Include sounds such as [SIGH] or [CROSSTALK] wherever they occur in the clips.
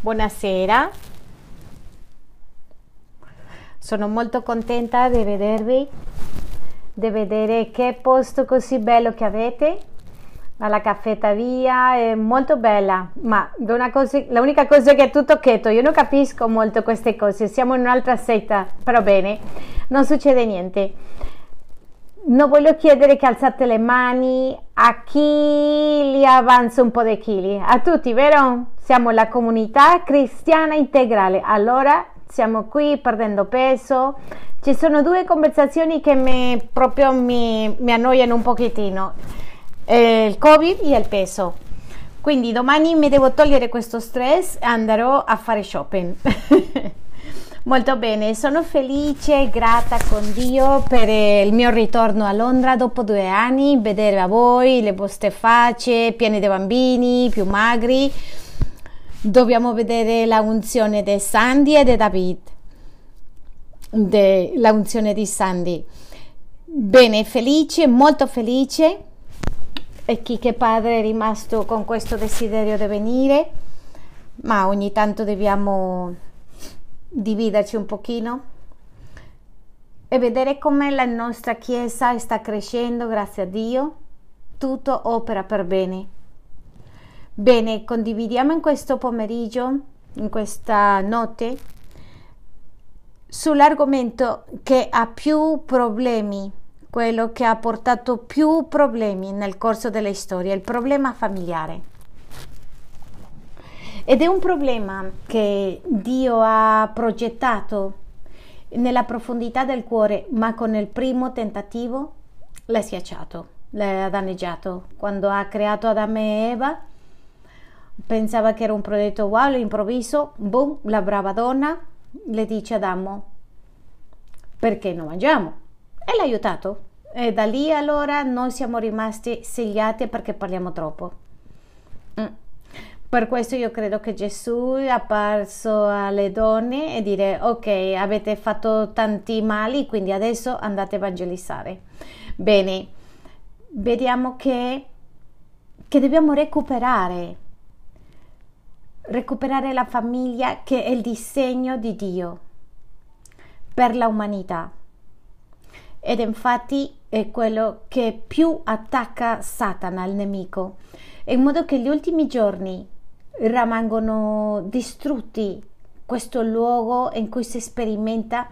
buonasera. Sono molto contenta di vedervi, di vedere che posto così bello che avete. Alla caffetteria è molto bella, ma cosa, l'unica cosa è che è tutto cheto. Io non capisco molto queste cose. Siamo in un'altra setta, però bene, non succede niente non voglio chiedere che alzate le mani a chi li avanza un po' di chili, a tutti, vero? Siamo la comunità cristiana integrale, allora siamo qui perdendo peso. Ci sono due conversazioni che mi, proprio mi, mi annoiano un pochettino, eh, il covid e il peso. Quindi domani mi devo togliere questo stress e andrò a fare shopping. [LAUGHS] Molto bene, sono felice e grata con Dio per il mio ritorno a Londra dopo due anni, vedere a voi le vostre facce piene di bambini, più magri. Dobbiamo vedere la unzione di Sandy e di David. De, la unzione di Sandy. Bene, felice, molto felice. E chi che padre è rimasto con questo desiderio di venire, ma ogni tanto dobbiamo dividerci un pochino e vedere come la nostra Chiesa sta crescendo, grazie a Dio. Tutto opera per bene. Bene, condividiamo in questo pomeriggio, in questa notte, sull'argomento che ha più problemi, quello che ha portato più problemi nel corso della storia, il problema familiare. Ed è un problema che Dio ha progettato nella profondità del cuore, ma con il primo tentativo l'ha schiacciato, l'ha danneggiato. Quando ha creato Adamo e Eva, pensava che era un progetto wow, all'improvviso, boom, la brava donna le dice ad Adamo, perché non mangiamo? E l'ha aiutato. E da lì allora noi siamo rimasti segliati perché parliamo troppo. Mm. Per questo io credo che Gesù è apparso alle donne e dire ok, avete fatto tanti mali, quindi adesso andate a evangelizzare. Bene, vediamo che, che dobbiamo recuperare, recuperare la famiglia che è il disegno di Dio per l'umanità. Ed infatti è quello che più attacca Satana, il nemico, in modo che gli ultimi giorni rimangono distrutti questo luogo in cui si sperimenta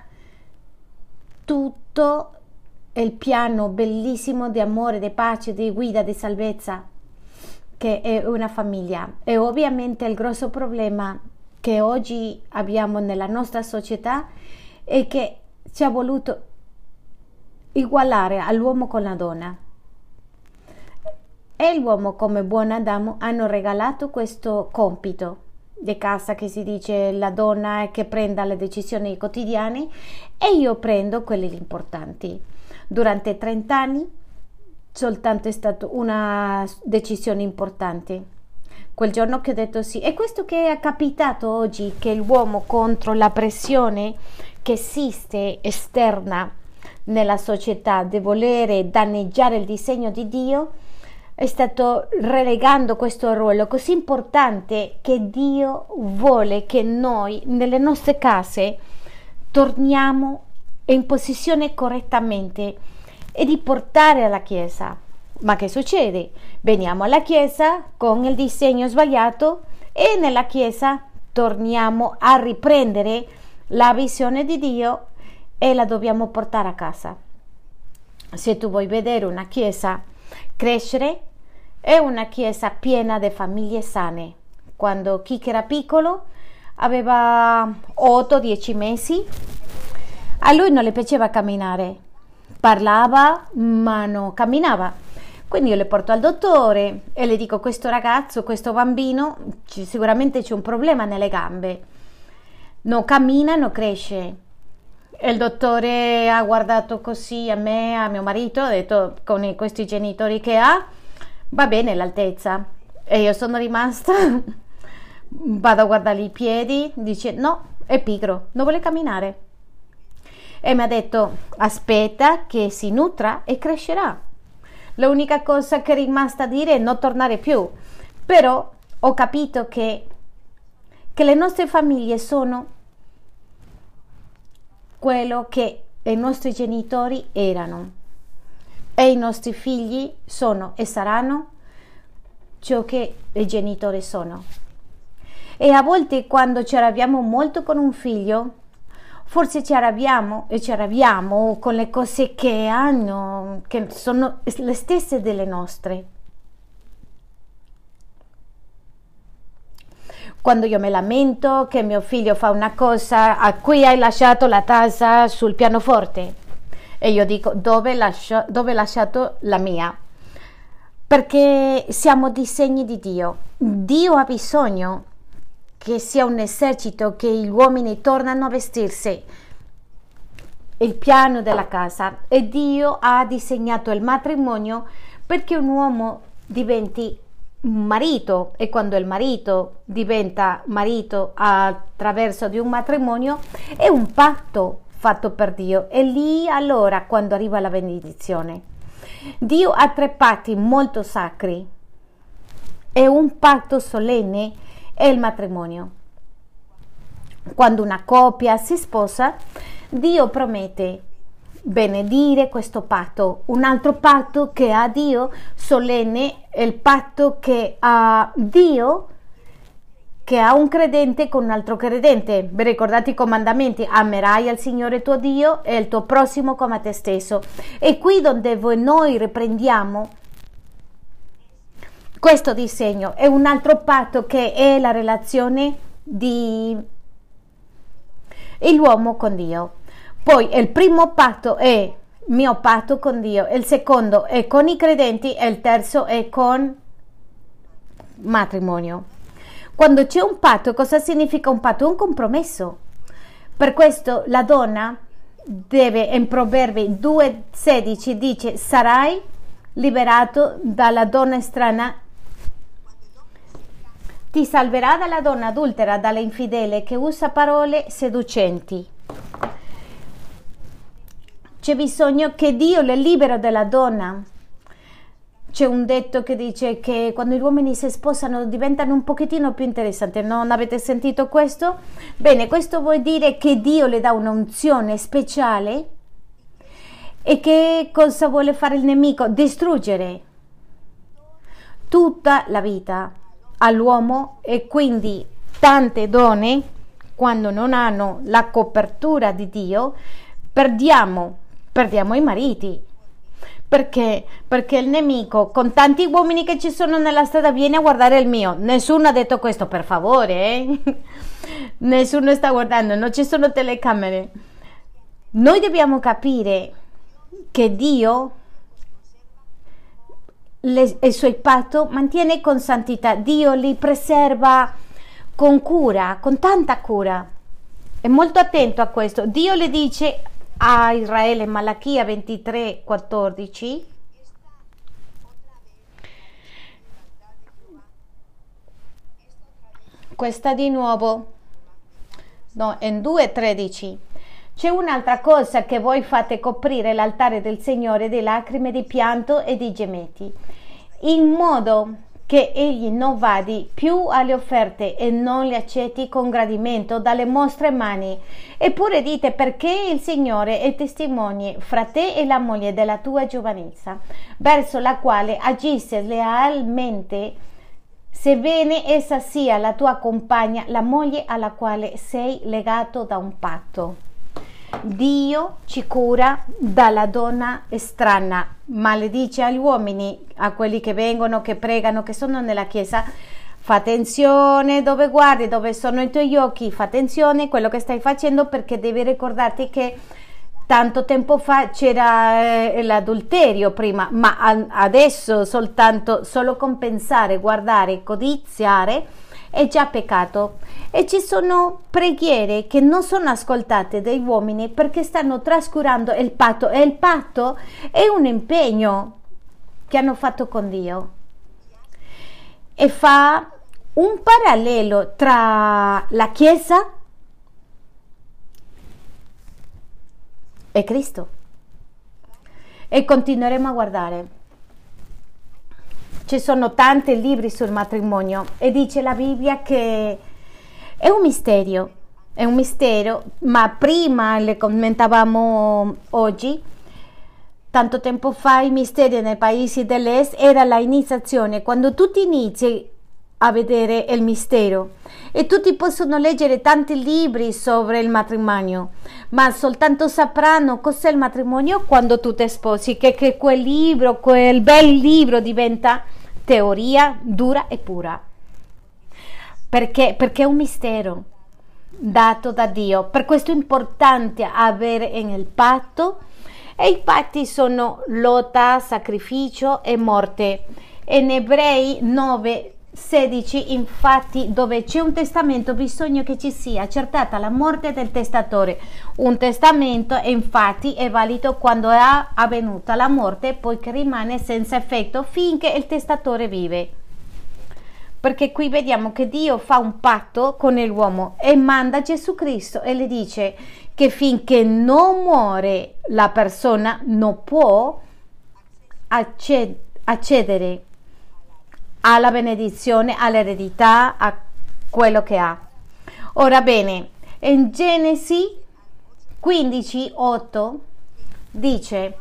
tutto il piano bellissimo di amore, di pace, di guida, di salvezza che è una famiglia. E ovviamente il grosso problema che oggi abbiamo nella nostra società è che ci ha voluto ugualare all'uomo con la donna e l'uomo come buon Adamo hanno regalato questo compito di casa che si dice la donna che prenda le decisioni quotidiane e io prendo quelle importanti. Durante 30 anni soltanto è stata una decisione importante. Quel giorno che ho detto sì, e questo che è capitato oggi, che l'uomo contro la pressione che esiste esterna nella società di volere danneggiare il disegno di Dio, è stato relegando questo ruolo così importante che Dio vuole che noi nelle nostre case torniamo in posizione correttamente e di portare alla Chiesa. Ma che succede? Veniamo alla Chiesa con il disegno sbagliato e nella Chiesa torniamo a riprendere la visione di Dio e la dobbiamo portare a casa. Se tu vuoi vedere una Chiesa crescere, è una chiesa piena di famiglie sane. Quando Kiki era piccolo aveva 8-10 mesi, a lui non le piaceva camminare, parlava ma non camminava. Quindi io le porto al dottore e le dico questo ragazzo, questo bambino, sicuramente c'è un problema nelle gambe. Non cammina, non cresce. E il dottore ha guardato così a me, a mio marito, ha detto con questi genitori che ha, va bene l'altezza. E io sono rimasta, [LAUGHS] vado a guardare i piedi, dice no, è pigro, non vuole camminare. E mi ha detto aspetta che si nutra e crescerà. L'unica cosa che è rimasta a dire è non tornare più. Però ho capito che, che le nostre famiglie sono quello che i nostri genitori erano e i nostri figli sono e saranno ciò che i genitori sono. E a volte quando ci arrabbiamo molto con un figlio, forse ci arrabbiamo e ci arrabbiamo con le cose che hanno, che sono le stesse delle nostre. Quando io mi lamento che mio figlio fa una cosa a cui hai lasciato la tazza sul pianoforte e io dico dove, lascio, dove lasciato la mia? Perché siamo disegni di Dio. Dio ha bisogno che sia un esercito, che gli uomini tornano a vestirsi. Il piano della casa. E Dio ha disegnato il matrimonio perché un uomo diventi marito. E quando il marito diventa marito attraverso di un matrimonio è un patto fatto per Dio. E lì allora quando arriva la benedizione. Dio ha tre patti molto sacri. E un patto solenne è il matrimonio quando una coppia si sposa Dio promette benedire questo patto. Un altro patto che ha Dio solenne il patto che ha Dio che ha un credente con un altro credente. Vi ricordate i comandamenti? Amerai al Signore tuo Dio e il tuo prossimo come a te stesso. E qui dove noi riprendiamo questo disegno è un altro patto che è la relazione di l'uomo con Dio. Poi il primo patto è mio patto con Dio, il secondo è con i credenti e il terzo è con matrimonio. Quando c'è un patto, cosa significa un patto? Un compromesso. Per questo la donna deve, in Proverbi 2,16 dice, sarai liberato dalla donna strana, ti salverà dalla donna adultera, dalla infidele che usa parole seducenti c'è bisogno che Dio le libera dalla donna. C'è un detto che dice che quando gli uomini si sposano diventano un pochettino più interessanti. Non avete sentito questo? Bene, questo vuol dire che Dio le dà un'unzione speciale e che cosa vuole fare il nemico? Distruggere tutta la vita all'uomo e quindi tante donne quando non hanno la copertura di Dio perdiamo perdiamo i mariti. Perché? Perché il nemico, con tanti uomini che ci sono nella strada, viene a guardare il mio. Nessuno ha detto questo, per favore. Eh? [LAUGHS] Nessuno sta guardando, non ci sono telecamere. Noi dobbiamo capire che Dio le, il suo patto mantiene con santità. Dio li preserva con cura, con tanta cura. È molto attento a questo. Dio le dice a Israele, Malachia 23, 14. Questa di nuovo, no, in 2.13. C'è un'altra cosa che voi fate coprire l'altare del Signore di lacrime, di pianto e di gemetti, in modo che egli non vadi più alle offerte e non le accetti con gradimento dalle vostre mani. Eppure dite perché il Signore è testimone fra te e la moglie della tua giovanezza, verso la quale agissi lealmente, sebbene essa sia la tua compagna, la moglie alla quale sei legato da un patto. Dio ci cura dalla donna strana, maledice agli uomini, a quelli che vengono, che pregano, che sono nella chiesa. Fa attenzione dove guardi, dove sono i tuoi occhi, fa attenzione a quello che stai facendo perché devi ricordarti che tanto tempo fa c'era eh, l'adulterio prima, ma adesso soltanto solo compensare, guardare, codiziare è già peccato. E ci sono preghiere che non sono ascoltate dai uomini perché stanno trascurando il patto. E il patto è un impegno che hanno fatto con Dio. E fa un parallelo tra la Chiesa e Cristo. E continueremo a guardare ci sono tanti libri sul matrimonio e dice la Bibbia che È un mistero, è un mistero, ma prima le commentavamo oggi, tanto tempo fa i misteri nei paesi dell'est era l'iniziazione, quando tutti inizi a vedere il mistero. E tutti possono leggere tanti libri sobre il matrimonio, ma soltanto sapranno cos'è il matrimonio quando tu ti sposi, che, che quel libro, quel bel libro diventa teoria dura e pura. Perché? Perché è un mistero dato da Dio. Per questo è importante avere nel patto e i patti sono lotta, sacrificio e morte. In Ebrei 9 16 infatti dove c'è un testamento bisogna che ci sia accertata la morte del testatore. Un testamento infatti è valido quando è avvenuta la morte poiché rimane senza effetto finché il testatore vive. Perché qui vediamo che Dio fa un patto con l'uomo e manda Gesù Cristo e le dice che finché non muore la persona non può accedere alla benedizione, all'eredità, a quello che ha. Ora bene, in Genesi 15, 8 dice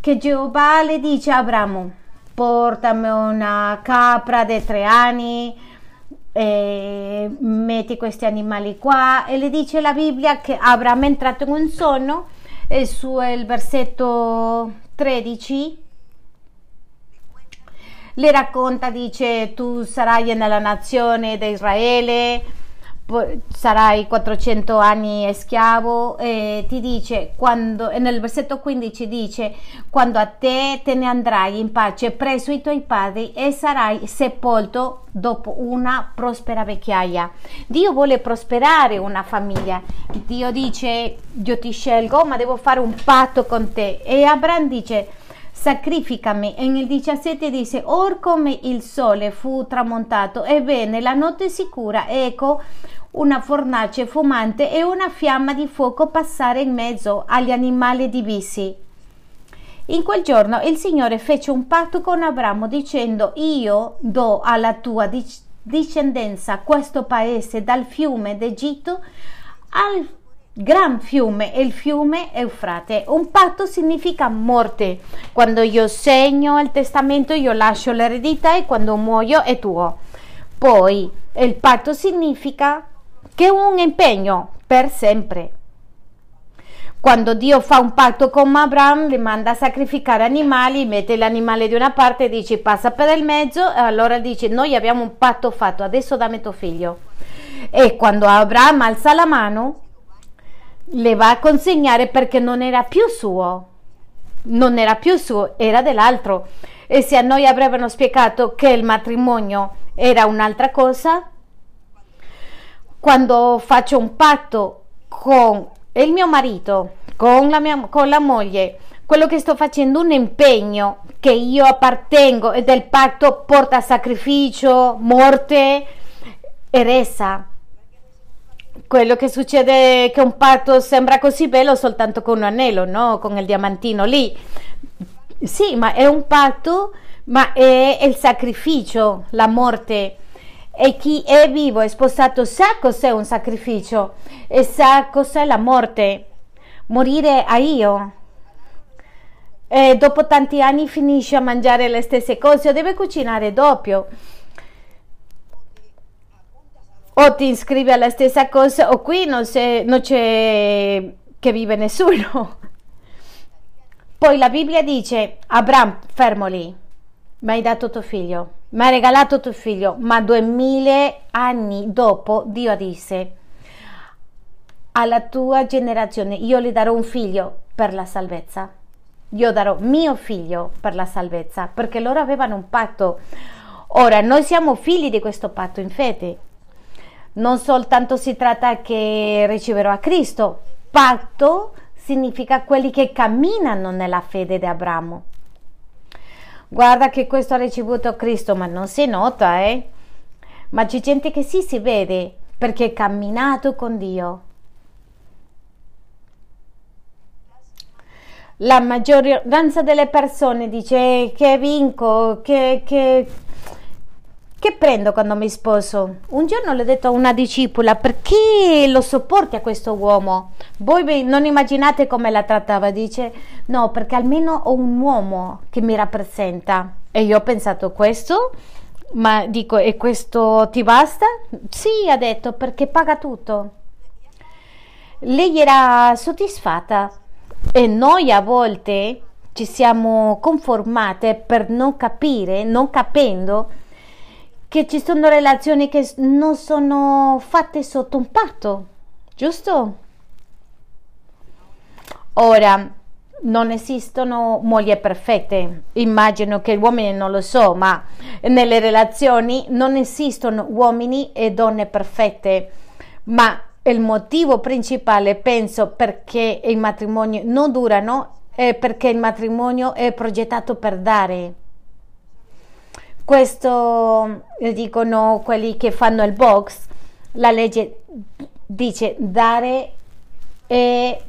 che Geova le dice a Abramo, portami una capra di tre anni, e metti questi animali qua e le dice la Bibbia che Abramo è entrato in un sonno e su il versetto 13 le racconta, dice tu sarai nella nazione di Israele, sarai 400 anni schiavo e ti dice quando nel versetto 15 dice quando a te te ne andrai in pace presso i tuoi padri e sarai sepolto dopo una prospera vecchiaia Dio vuole prosperare una famiglia. Dio dice io ti scelgo ma devo fare un patto con te e Abraham dice sacrificami. E nel 17 dice, or come il sole fu tramontato, ebbene la notte sicura, ecco una fornace fumante e una fiamma di fuoco passare in mezzo agli animali divisi. In quel giorno il Signore fece un patto con Abramo dicendo io do alla tua discendenza questo paese dal fiume d'Egitto al gran fiume e il fiume Eufrate. Un patto significa morte. Quando io segno il testamento io lascio l'eredità e quando muoio è tuo. Poi il patto significa che è un impegno per sempre. Quando Dio fa un patto con Abramo, gli manda a sacrificare animali, mette l'animale di una parte e dice passa per il mezzo, e allora dice noi abbiamo un patto fatto, adesso dammi tuo figlio. E quando Abramo alza la mano, le va a consegnare perché non era più suo, non era più suo, era dell'altro. E se a noi avrebbero spiegato che il matrimonio era un'altra cosa, quando faccio un patto con il mio marito, con la, mia, con la moglie, quello che sto facendo un impegno che io appartengo e del patto porta sacrificio, morte e resa quello che succede è che un patto sembra così bello soltanto con un anello, no? Con il diamantino lì. Sì, ma è un patto, ma è il sacrificio, la morte. E chi è vivo, è sposato, sa cos'è un sacrificio e sa cos'è la morte. Morire a io. E dopo tanti anni finisce a mangiare le stesse cose o deve cucinare doppio o ti iscrivi alla stessa cosa o qui non, c'è, non c'è che vive nessuno. Poi la Bibbia dice, Abram, fermo lì, mi hai dato tuo figlio, mi hai regalato tuo figlio, ma duemila anni dopo Dio disse, alla tua generazione io gli darò un figlio per la salvezza. Io darò mio figlio per la salvezza, perché loro avevano un patto. Ora, noi siamo figli di questo patto in fede, non soltanto si tratta che riceverò a Cristo, patto significa quelli che camminano nella fede di Abramo. Guarda che questo ha ricevuto Cristo, ma non si nota, eh? Ma c'è gente che sì si vede perché è camminato con Dio. La maggioranza delle persone dice che vinco, che, che che prendo quando mi sposo? Un giorno le ho detto a una discipola perché lo sopporti a questo uomo? Voi non immaginate come la trattava? Dice no, perché almeno ho un uomo che mi rappresenta. E io ho pensato questo, ma dico e questo ti basta? Sì, ha detto perché paga tutto. Lei era soddisfatta e noi a volte ci siamo conformate per non capire, non capendo che ci sono relazioni che non sono fatte sotto un patto, giusto? Ora, non esistono mogli perfette, immagino che gli uomini non lo so, ma nelle relazioni non esistono uomini e donne perfette, ma il motivo principale, penso, perché i matrimoni non durano è perché il matrimonio è progettato per dare questo dicono quelli che fanno il box, la legge dice dare e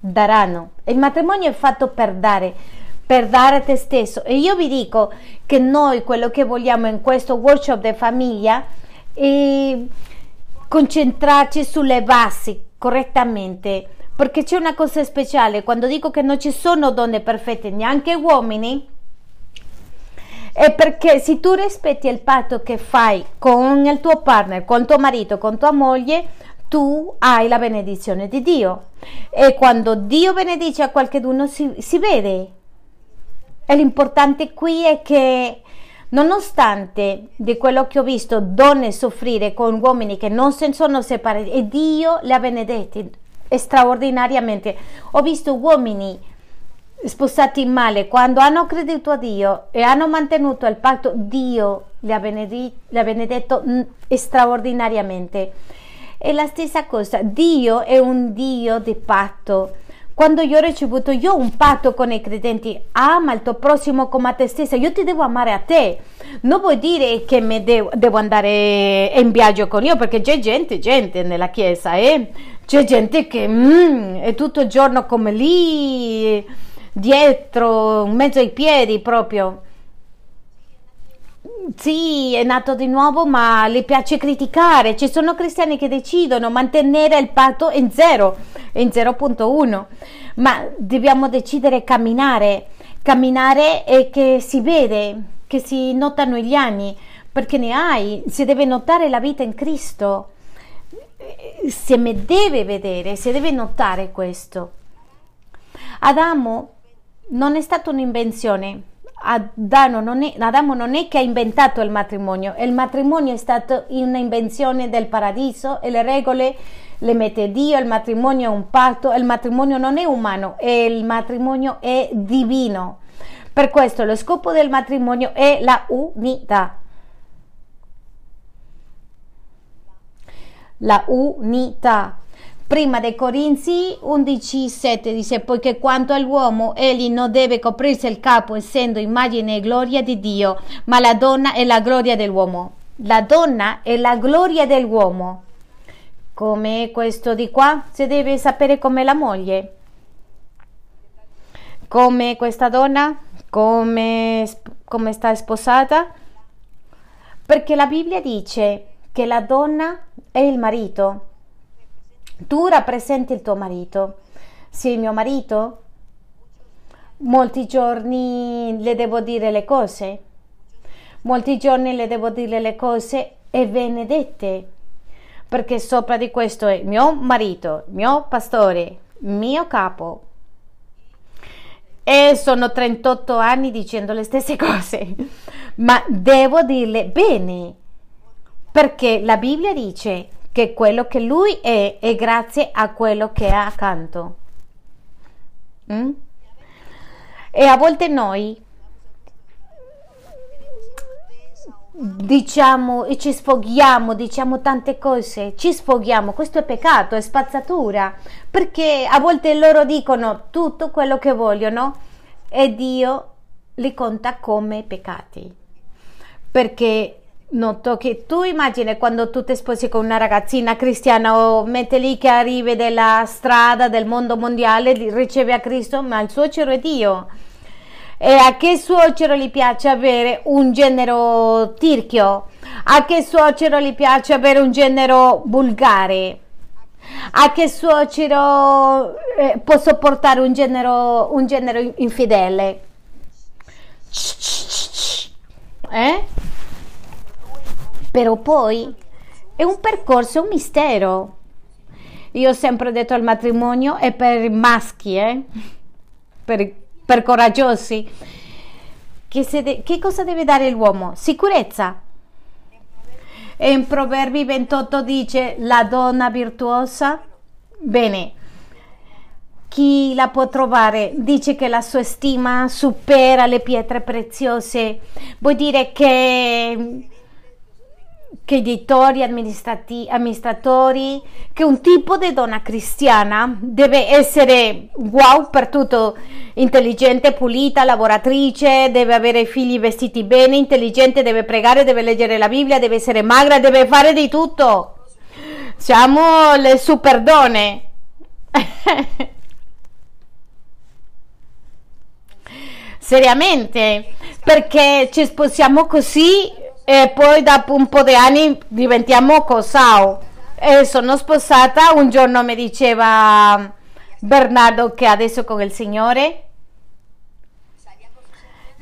daranno. Il matrimonio è fatto per dare, per dare te stesso. E io vi dico che noi quello che vogliamo in questo workshop di famiglia è concentrarci sulle basi correttamente. Perché c'è una cosa speciale, quando dico che non ci sono donne perfette, neanche uomini, è perché se tu rispetti il patto che fai con il tuo partner, con tuo marito, con tua moglie, tu hai la benedizione di Dio. E quando Dio benedice a qualcuno si, si vede. E l'importante qui è che nonostante di quello che ho visto donne soffrire con uomini che non si sono separati e Dio le ha benedetti straordinariamente ho visto uomini sposati male, quando hanno creduto a Dio e hanno mantenuto il patto, Dio li ha, benedetto, li ha benedetto straordinariamente. È la stessa cosa, Dio è un Dio di patto. Quando io ho ricevuto io un patto con i credenti, ama il tuo prossimo come a te stessa, io ti devo amare a te. Non vuol dire che devo, devo, andare in viaggio con io, perché c'è gente, gente nella chiesa, eh? c'è gente che mm, è tutto il giorno come lì dietro, in mezzo ai piedi proprio. Sì, è nato di nuovo, ma le piace criticare. Ci sono cristiani che decidono mantenere il patto in zero, in 0.1, ma dobbiamo decidere camminare, camminare e che si vede, che si notano gli anni, perché ne hai, si deve notare la vita in Cristo. Si deve vedere, si deve notare questo. Adamo non è stata un'invenzione. Adamo non, è, Adamo non è che ha inventato il matrimonio, il matrimonio è stato un'invenzione del paradiso e le regole le mette Dio, il matrimonio è un patto, il matrimonio non è umano, il matrimonio è divino. Per questo lo scopo del matrimonio è la unità. La unità. Prima dei Corinzi 11:7 dice poiché quanto all'uomo egli non deve coprirsi il capo essendo immagine e gloria di Dio, ma la donna è la gloria dell'uomo. La donna è la gloria dell'uomo. Come questo di qua si deve sapere come la moglie. Come questa donna, come, come sta sposata. Perché la Bibbia dice che la donna è il marito tu rappresenti il tuo marito. Sì, mio marito? Molti giorni le devo dire le cose. Molti giorni le devo dire le cose e benedette. Perché sopra di questo è mio marito, mio pastore, mio capo. E sono 38 anni dicendo le stesse [LAUGHS] cose. Ma devo dirle bene. Perché la Bibbia dice che quello che lui è è grazie a quello che ha accanto. Mm? E a volte noi diciamo e ci sfoghiamo, diciamo tante cose, ci sfoghiamo, questo è peccato, è spazzatura, perché a volte loro dicono tutto quello che vogliono e Dio li conta come peccati. Perché Noto che tu immagini quando tu ti sposi con una ragazzina cristiana o mette lì che arrivi dalla strada del mondo mondiale, riceve a Cristo, ma il suocero è Dio. E a che suocero gli piace avere un genero tirchio? A che suocero gli piace avere un genero vulgare? A che suocero eh, può sopportare un genero, un genero infedele? Eh? Però poi è un percorso, un mistero. Io ho sempre detto il matrimonio è per maschi, eh? per, per coraggiosi. Che, de- che cosa deve dare l'uomo? Sicurezza. E in Proverbi 28 dice la donna virtuosa, bene, chi la può trovare dice che la sua stima supera le pietre preziose, vuol dire che che editori, amministratori, che un tipo di donna cristiana deve essere wow per tutto, intelligente, pulita, lavoratrice, deve avere figli vestiti bene, intelligente, deve pregare, deve leggere la Bibbia, deve essere magra, deve fare di tutto. Siamo le super donne. [LAUGHS] Seriamente, perché ci sposiamo così e poi dopo un po' di anni diventiamo cosao. E sono sposata, un giorno mi diceva Bernardo che adesso con il Signore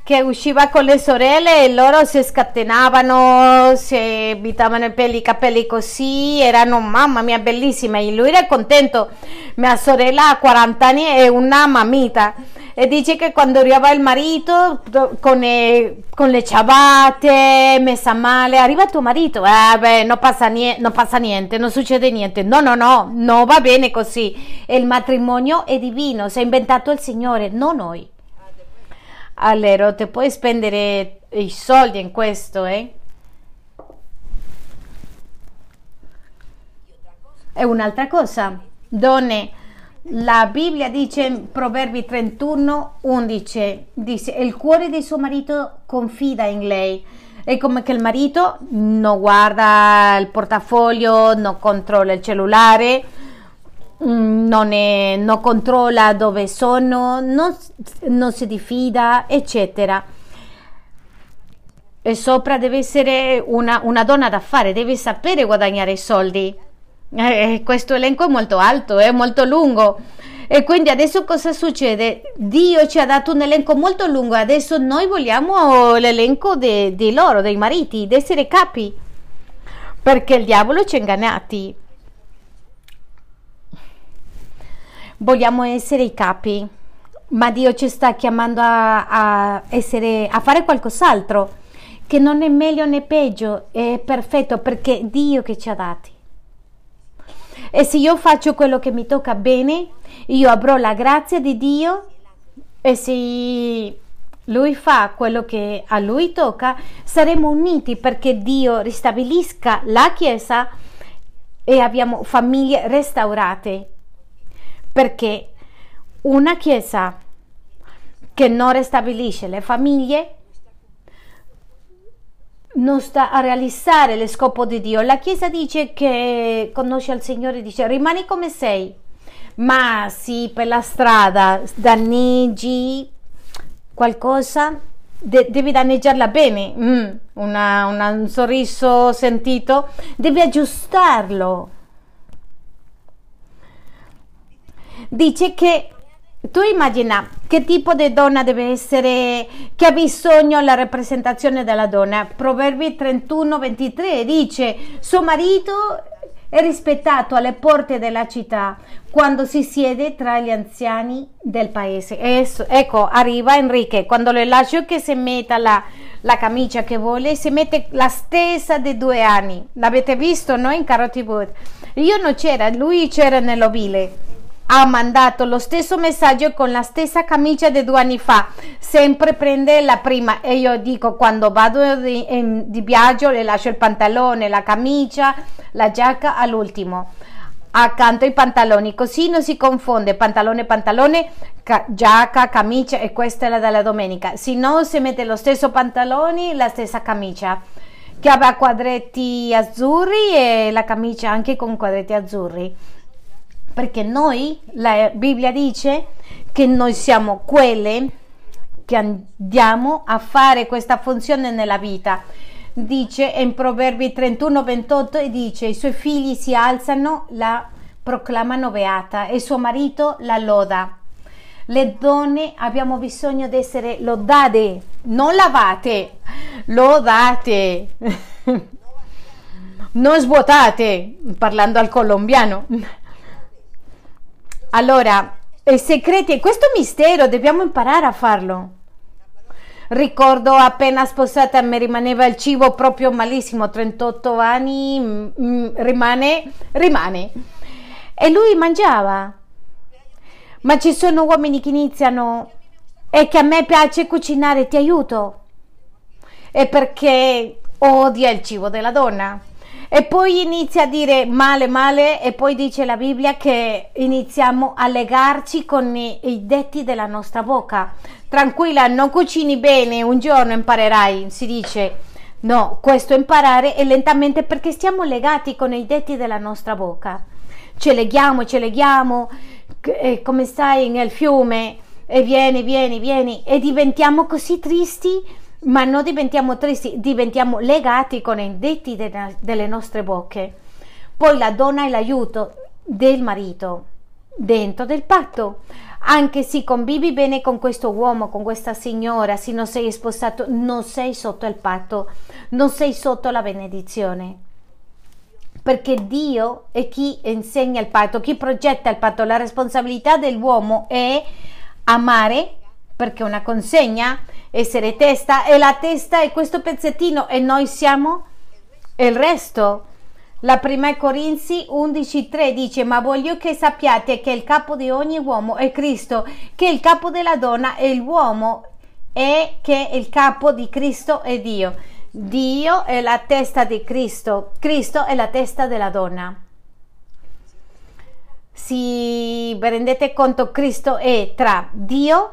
che usciva con le sorelle e loro si scatenavano, si abitavano i capelli così, erano mamma mia bellissima e lui era contento. Mia sorella ha 40 anni e una mamita e dice che quando arriva il marito con le, con le ciabatte, messa male, arriva tuo marito, eh beh, non passa, niente, non passa niente, non succede niente. No, no, no, non va bene così. Il matrimonio è divino, si è inventato il Signore, non noi. Allora, ti puoi spendere i soldi in questo, eh? E un'altra cosa, donne la Bibbia dice in Proverbi 31, 11, dice, il cuore di suo marito confida in lei. È come che il marito non guarda il portafoglio, non controlla il cellulare, mm, non, è, non controlla dove sono, non, non si diffida, eccetera. E sopra deve essere una, una donna d'affare, deve sapere guadagnare soldi eh, eh, questo elenco è molto alto, è molto lungo. E quindi adesso cosa succede? Dio ci ha dato un elenco molto lungo, adesso noi vogliamo l'elenco di de loro, dei mariti, di essere capi, perché il diavolo ci ha ingannati. Vogliamo essere i capi, ma Dio ci sta chiamando a, a, essere, a fare qualcos'altro, che non è meglio né peggio, è perfetto perché Dio che ci ha dati. E se io faccio quello che mi tocca bene, io avrò la grazia di Dio e se lui fa quello che a lui tocca, saremo uniti perché Dio ristabilisca la Chiesa e abbiamo famiglie restaurate. Perché una Chiesa che non ristabilisce le famiglie non sta a realizzare lo scopo di Dio. La Chiesa dice che conosce il Signore, dice rimani come sei, ma se per la strada danneggi qualcosa, de- devi danneggiarla bene, mm, una, una, un sorriso sentito, devi aggiustarlo. Dice che tu immagina che tipo di donna deve essere, che ha bisogno la rappresentazione della donna. Proverbi 31, 23 dice, suo marito è rispettato alle porte della città quando si siede tra gli anziani del paese. Eso, ecco, arriva Enrique, quando le lascio che si metta la, la camicia che vuole, si mette la stessa di due anni. L'avete visto, no? In Carroti Wood. Io non c'era, lui c'era nell'ovile ha mandato. Lo stesso messaggio con la stessa camicia di due anni fa. Sempre prende la prima. E io dico quando vado di, in, di viaggio le lascio il pantalone, la camicia, la giacca all'ultimo. Accanto ai pantaloni. Così non si confonde pantalone pantalone ca- giacca camicia e questa è la della domenica. Se no si mette lo stesso pantalone la stessa camicia. Che abbia quadretti azzurri e la camicia anche con quadretti azzurri perché noi, la Bibbia dice che noi siamo quelle che andiamo a fare questa funzione nella vita. Dice in Proverbi 31, 28 e dice i suoi figli si alzano, la proclamano beata e suo marito la loda. Le donne abbiamo bisogno di essere lodate, non lavate, lodate, [LAUGHS] non svuotate, parlando al colombiano. Allora, i segreti, questo mistero dobbiamo imparare a farlo. Ricordo appena sposata mi rimaneva il cibo proprio malissimo, 38 anni, rimane, rimane. E lui mangiava. Ma ci sono uomini che iniziano e che a me piace cucinare, ti aiuto. E perché odia il cibo della donna. E poi inizia a dire male, male, e poi dice la Bibbia che iniziamo a legarci con i, i detti della nostra bocca. Tranquilla, non cucini bene, un giorno imparerai, si dice. No, questo imparare è lentamente perché stiamo legati con i detti della nostra bocca. Ce leghiamo, ce leghiamo, eh, come stai nel fiume, e vieni, vieni, vieni, e diventiamo così tristi ma non diventiamo tristi, diventiamo legati con i detti de- delle nostre bocche. Poi la donna è l'aiuto del marito dentro del patto. Anche se convivi bene con questo uomo, con questa signora, se non sei sposato, non sei sotto il patto, non sei sotto la benedizione. Perché Dio è chi insegna il patto, chi progetta il patto. La responsabilità dell'uomo è amare, perché una consegna essere testa e la testa è questo pezzettino e noi siamo il resto. La prima Corinzi 11:3 dice: Ma voglio che sappiate che il capo di ogni uomo è Cristo, che il capo della donna è l'uomo e che il capo di Cristo è Dio. Dio è la testa di Cristo, Cristo è la testa della donna. Si vi rendete conto, Cristo è tra Dio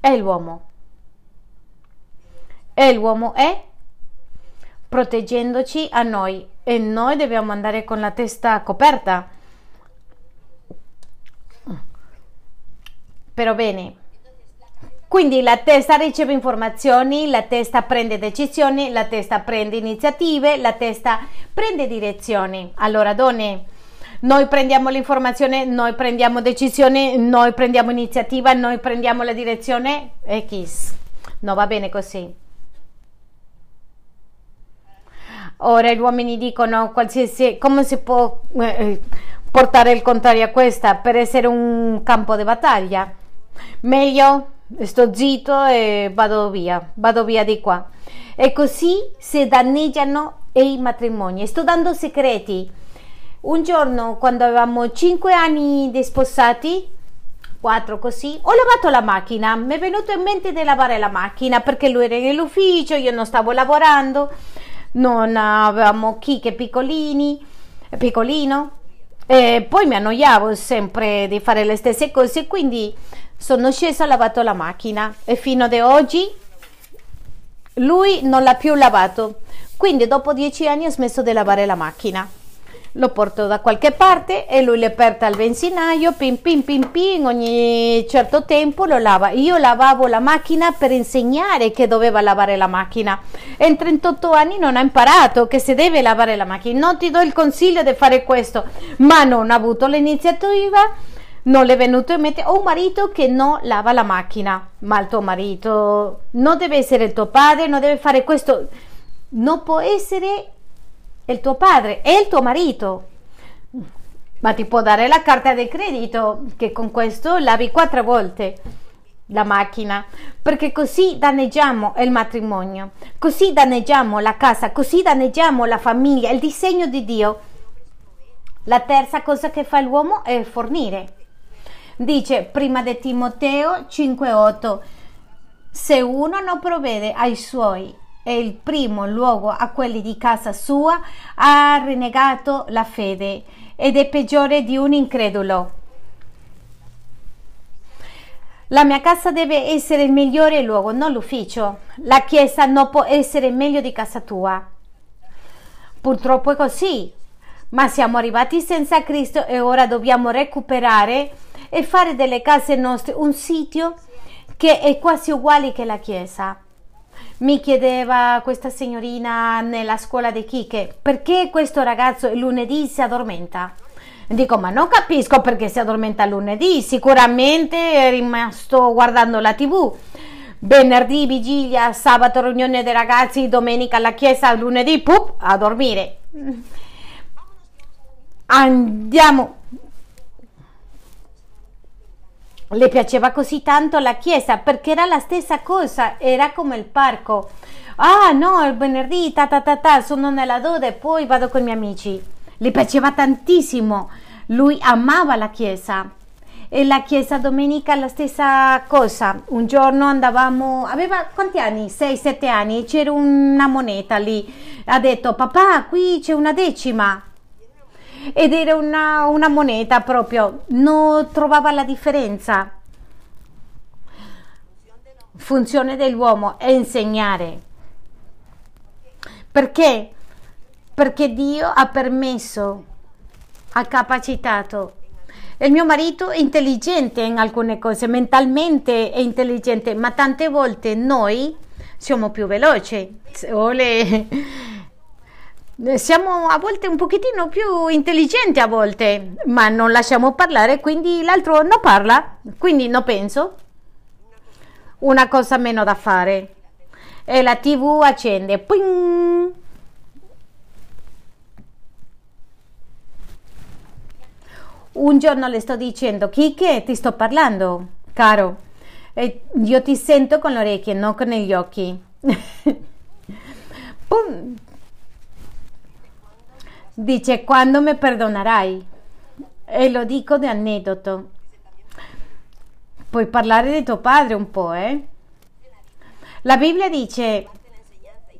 e l'uomo e l'uomo è proteggendoci a noi e noi dobbiamo andare con la testa coperta. Però bene. Quindi la testa riceve informazioni, la testa prende decisioni, la testa prende iniziative, la testa prende direzioni. Allora, donne, noi prendiamo l'informazione, noi prendiamo decisioni, noi prendiamo iniziativa, noi prendiamo la direzione X. No, va bene così. Ora gli uomini dicono qualsiasi, come si può eh, eh, portare il contrario a questa per essere un campo di battaglia? Meglio sto zitto e vado via, vado via di qua. E così si danneggiano i matrimoni. Sto dando segreti. Un giorno, quando avevamo 5 anni di sposati, 4 così, ho lavato la macchina. Mi è venuto in mente di lavare la macchina perché lui era nell'ufficio, io non stavo lavorando non avevamo chicche piccolini, piccolino. E poi mi annoiavo sempre di fare le stesse cose quindi sono scesa ho lavato la macchina. E fino ad oggi lui non l'ha più lavato. Quindi dopo dieci anni ho smesso di lavare la macchina lo porto da qualche parte e lui le porta al benzinaio, pim pim pim pim, ogni certo tempo lo lava. Io lavavo la macchina per insegnare che doveva lavare la macchina. E in 38 anni non ha imparato che si deve lavare la macchina. Non ti do il consiglio di fare questo, ma non ha avuto l'iniziativa non le è venuto in mente ho un marito che non lava la macchina ma il tuo marito non deve essere il tuo padre non deve fare questo non può essere è il tuo padre, è il tuo marito. Ma ti può dare la carta di credito che con questo lavi quattro volte la macchina, perché così danneggiamo il matrimonio, così danneggiamo la casa, così danneggiamo la famiglia, il disegno di Dio. La terza cosa che fa l'uomo è fornire. Dice prima di Timoteo 5:8 se uno non provvede ai suoi e il primo luogo a quelli di casa sua, ha rinnegato la fede ed è peggiore di un incredulo. La mia casa deve essere il migliore luogo, non l'ufficio. La chiesa non può essere meglio di casa tua. Purtroppo è così, ma siamo arrivati senza Cristo e ora dobbiamo recuperare e fare delle case nostre un sito che è quasi uguale che la Chiesa. Mi chiedeva questa signorina nella scuola di Chiche perché questo ragazzo il lunedì si addormenta. Dico, ma non capisco perché si addormenta lunedì, sicuramente è rimasto guardando la tv. Venerdì vigilia, sabato riunione dei ragazzi, domenica alla chiesa, lunedì, pup, a dormire. Andiamo. Le piaceva così tanto la chiesa perché era la stessa cosa, era come il parco. Ah no, il venerdì, ta ta ta ta, sono nella dode, poi vado con i miei amici le piaceva tantissimo, lui amava la chiesa e la chiesa domenica la stessa cosa. Un giorno andavamo, aveva quanti anni? 6-7 anni, c'era una moneta lì. Ha detto papà, qui c'è una decima. Ed era una, una moneta proprio, non trovava la differenza. Funzione dell'uomo è insegnare. Perché? perché Dio ha permesso, ha capacitato. Il mio marito è intelligente in alcune cose, mentalmente è intelligente, ma tante volte noi siamo più veloci. Siamo a volte un pochettino più intelligenti a volte, ma non lasciamo parlare, quindi l'altro non parla, quindi non penso. Una cosa meno da fare. E la tv accende. Ping! un giorno le sto dicendo, Kike, ti sto parlando, caro, e io ti sento con le orecchie, non con gli occhi. [LAUGHS] Dice, quando mi perdonerai? E lo dico di aneddoto. Puoi parlare di tuo padre un po', eh? La Bibbia dice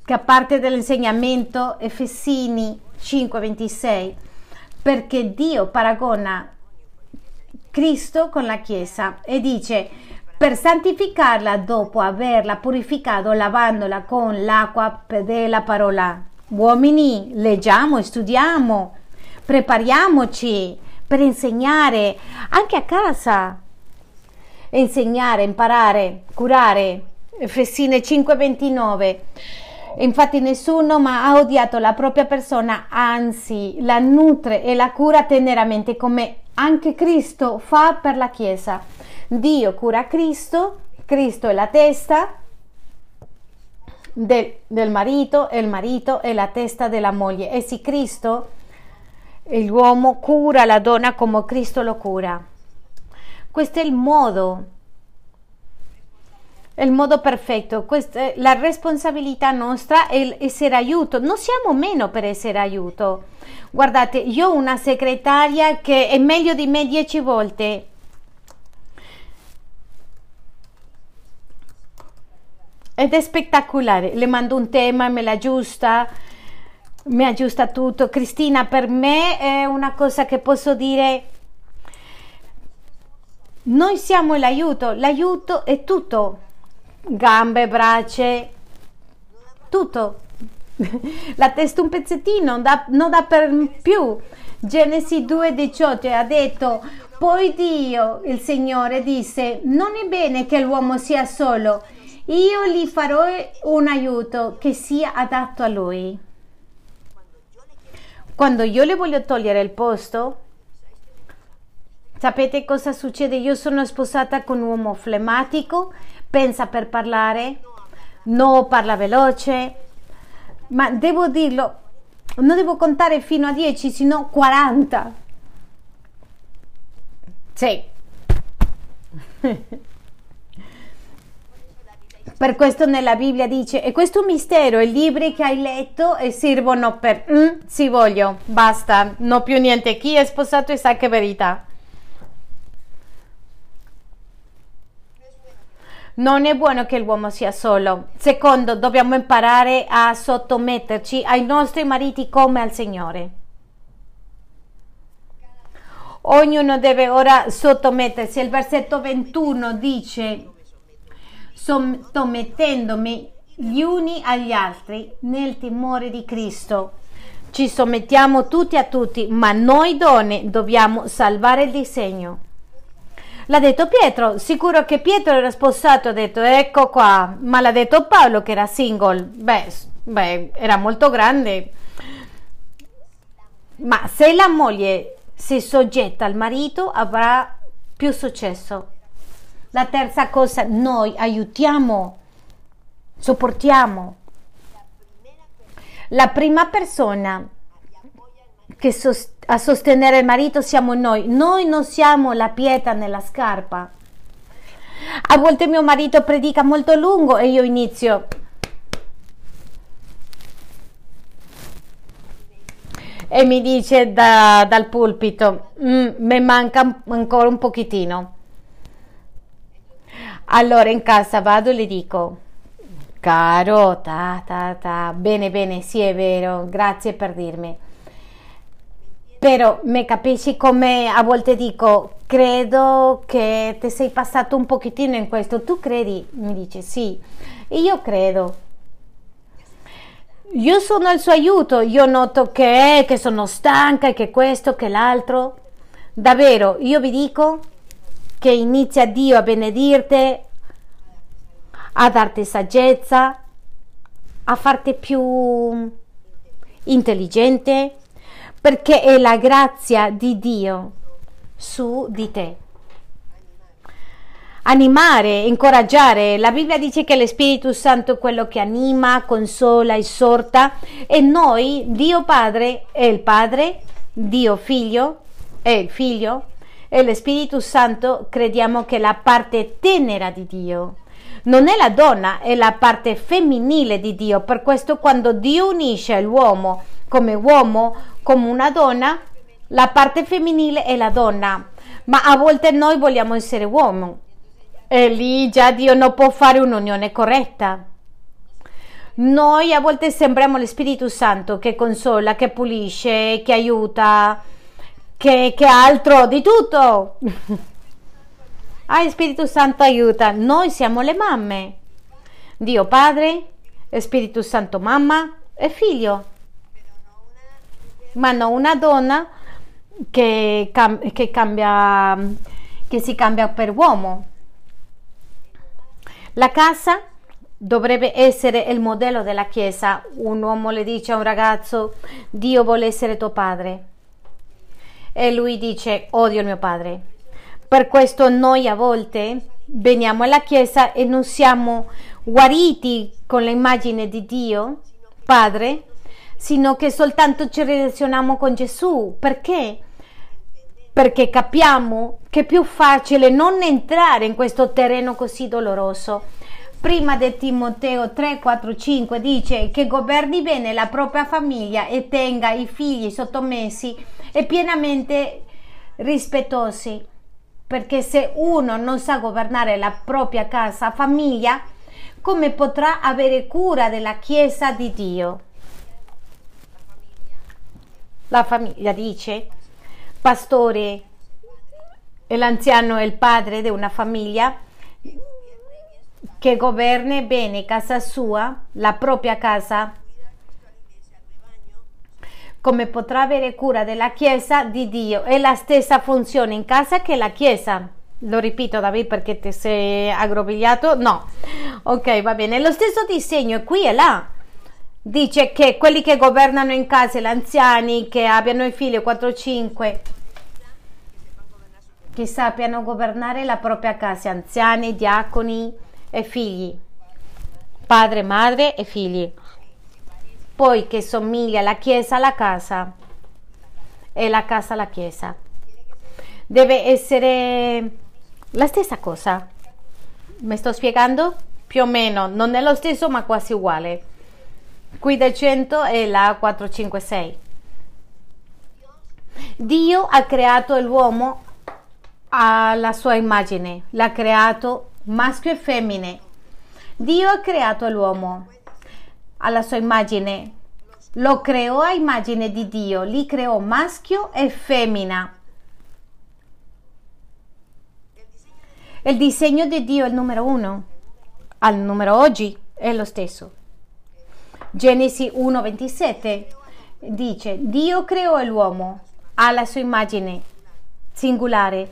che a parte dell'insegnamento, Efesini 5:26, perché Dio paragona Cristo con la Chiesa e dice per santificarla dopo averla purificato lavandola con l'acqua della parola. Uomini, leggiamo, e studiamo, prepariamoci per insegnare anche a casa. Insegnare, imparare, curare. Efesine 5:29 Infatti nessuno ma ha odiato la propria persona, anzi la nutre e la cura teneramente come anche Cristo fa per la Chiesa. Dio cura Cristo, Cristo è la testa del, del marito e il marito è la testa della moglie. E sì, Cristo, l'uomo cura la donna come Cristo lo cura. Questo è il modo il modo perfetto. Questa, la responsabilità nostra è essere aiuto. Non siamo meno per essere aiuto. Guardate, io ho una segretaria che è meglio di me dieci volte. Ed è spettacolare. Le mando un tema, me la aggiusta, mi aggiusta tutto. Cristina, per me è una cosa che posso dire. Noi siamo l'aiuto, l'aiuto è tutto gambe, braccia, tutto. [LAUGHS] La testa un pezzettino, non dà, non dà per più. Genesi 2,18 ha detto, poi Dio, il Signore, disse, non è bene che l'uomo sia solo, io gli farò un aiuto che sia adatto a lui. Quando io le voglio togliere il posto, sapete cosa succede? Io sono sposata con un uomo flematico, pensa per parlare, no parla veloce, ma devo dirlo, non devo contare fino a 10, sino 40. Sì. [LAUGHS] Per questo nella Bibbia dice, e questo mistero, i libri che hai letto e servono per... Mm, sì, voglio, basta, non più niente. Chi è sposato sa che verità. Non è buono che l'uomo sia solo. Secondo, dobbiamo imparare a sottometterci ai nostri mariti come al Signore. Ognuno deve ora sottomettersi. Il versetto 21 dice, sottomettendomi gli uni agli altri nel timore di Cristo. Ci sotmettiamo tutti a tutti, ma noi donne dobbiamo salvare il disegno. L'ha detto Pietro, sicuro che Pietro era sposato, ha detto ecco qua, ma l'ha detto Paolo che era single, beh, beh era molto grande. Ma se la moglie si soggetta al marito avrà più successo. La terza cosa, noi aiutiamo, sopportiamo. La prima persona che sost- a sostenere il marito siamo noi. Noi non siamo la pietra nella scarpa. A volte mio marito predica molto lungo e io inizio. E mi dice da, dal pulpito, mm, mi manca ancora un pochettino. Allora in casa vado e le dico, caro, ta, ta, ta, bene, bene, sì è vero, grazie per dirmi però mi capisci come a volte dico, credo che ti sei passato un pochettino in questo, tu credi? Mi dice sì, io credo. Io sono al suo aiuto, io noto che, che sono stanca, che questo, che l'altro. Davvero, io vi dico che inizia Dio a benedirti, a darti saggezza, a farti più intelligente, perché è la grazia di Dio su di te. Animare, incoraggiare. La Bibbia dice che lo Spirito Santo è quello che anima, consola, esorta e noi, Dio Padre è il Padre, Dio Figlio è il Figlio e lo Spirito Santo crediamo che la parte tenera di Dio. Non è la donna, è la parte femminile di Dio. Per questo quando Dio unisce l'uomo come uomo, come una donna, la parte femminile è la donna, ma a volte noi vogliamo essere uomo e lì già Dio non può fare un'unione corretta. Noi a volte sembriamo lo Spirito Santo che consola, che pulisce, che aiuta, che, che altro, di tutto. ah, Spirito Santo aiuta. Noi siamo le mamme. Dio Padre, Spirito Santo mamma e figlio ma non una donna che, cam- che, cambia, che si cambia per uomo. La casa dovrebbe essere il modello della Chiesa. Un uomo le dice a un ragazzo, Dio vuole essere tuo padre. E lui dice, odio il mio padre. Per questo noi a volte veniamo alla Chiesa e non siamo guariti con l'immagine di Dio, Padre, sino che soltanto ci relazioniamo con Gesù. Perché? Perché capiamo che è più facile non entrare in questo terreno così doloroso. Prima di Timoteo 3, 4, 5 dice che governi bene la propria famiglia e tenga i figli sottomessi e pienamente rispettosi. Perché se uno non sa governare la propria casa, famiglia, come potrà avere cura della Chiesa di Dio? La famiglia dice, pastore l'anziano è il padre di una famiglia che governa bene casa sua, la propria casa, come potrà avere cura della Chiesa di Dio. È la stessa funzione in casa che la Chiesa. Lo ripeto David perché ti sei aggrovigliato? No. Ok, va bene. Lo stesso disegno è qui e là dice che quelli che governano in casa, gli anziani che abbiano i figli 4-5, che sappiano governare la propria casa, anziani, diaconi e figli, padre, madre e figli. Poi che somiglia la chiesa alla casa e la casa alla chiesa. Deve essere la stessa cosa. Mi sto spiegando? Più o meno, non è lo stesso ma quasi uguale. Qui del 100 è la 456. Dio ha creato l'uomo alla sua immagine, l'ha creato maschio e femmine. Dio ha creato l'uomo alla sua immagine, lo creò a immagine di Dio, li creò maschio e femmina. Il disegno di Dio è il numero uno, al numero oggi è lo stesso. Genesi 1:27 dice, Dio creò l'uomo alla sua immagine singolare.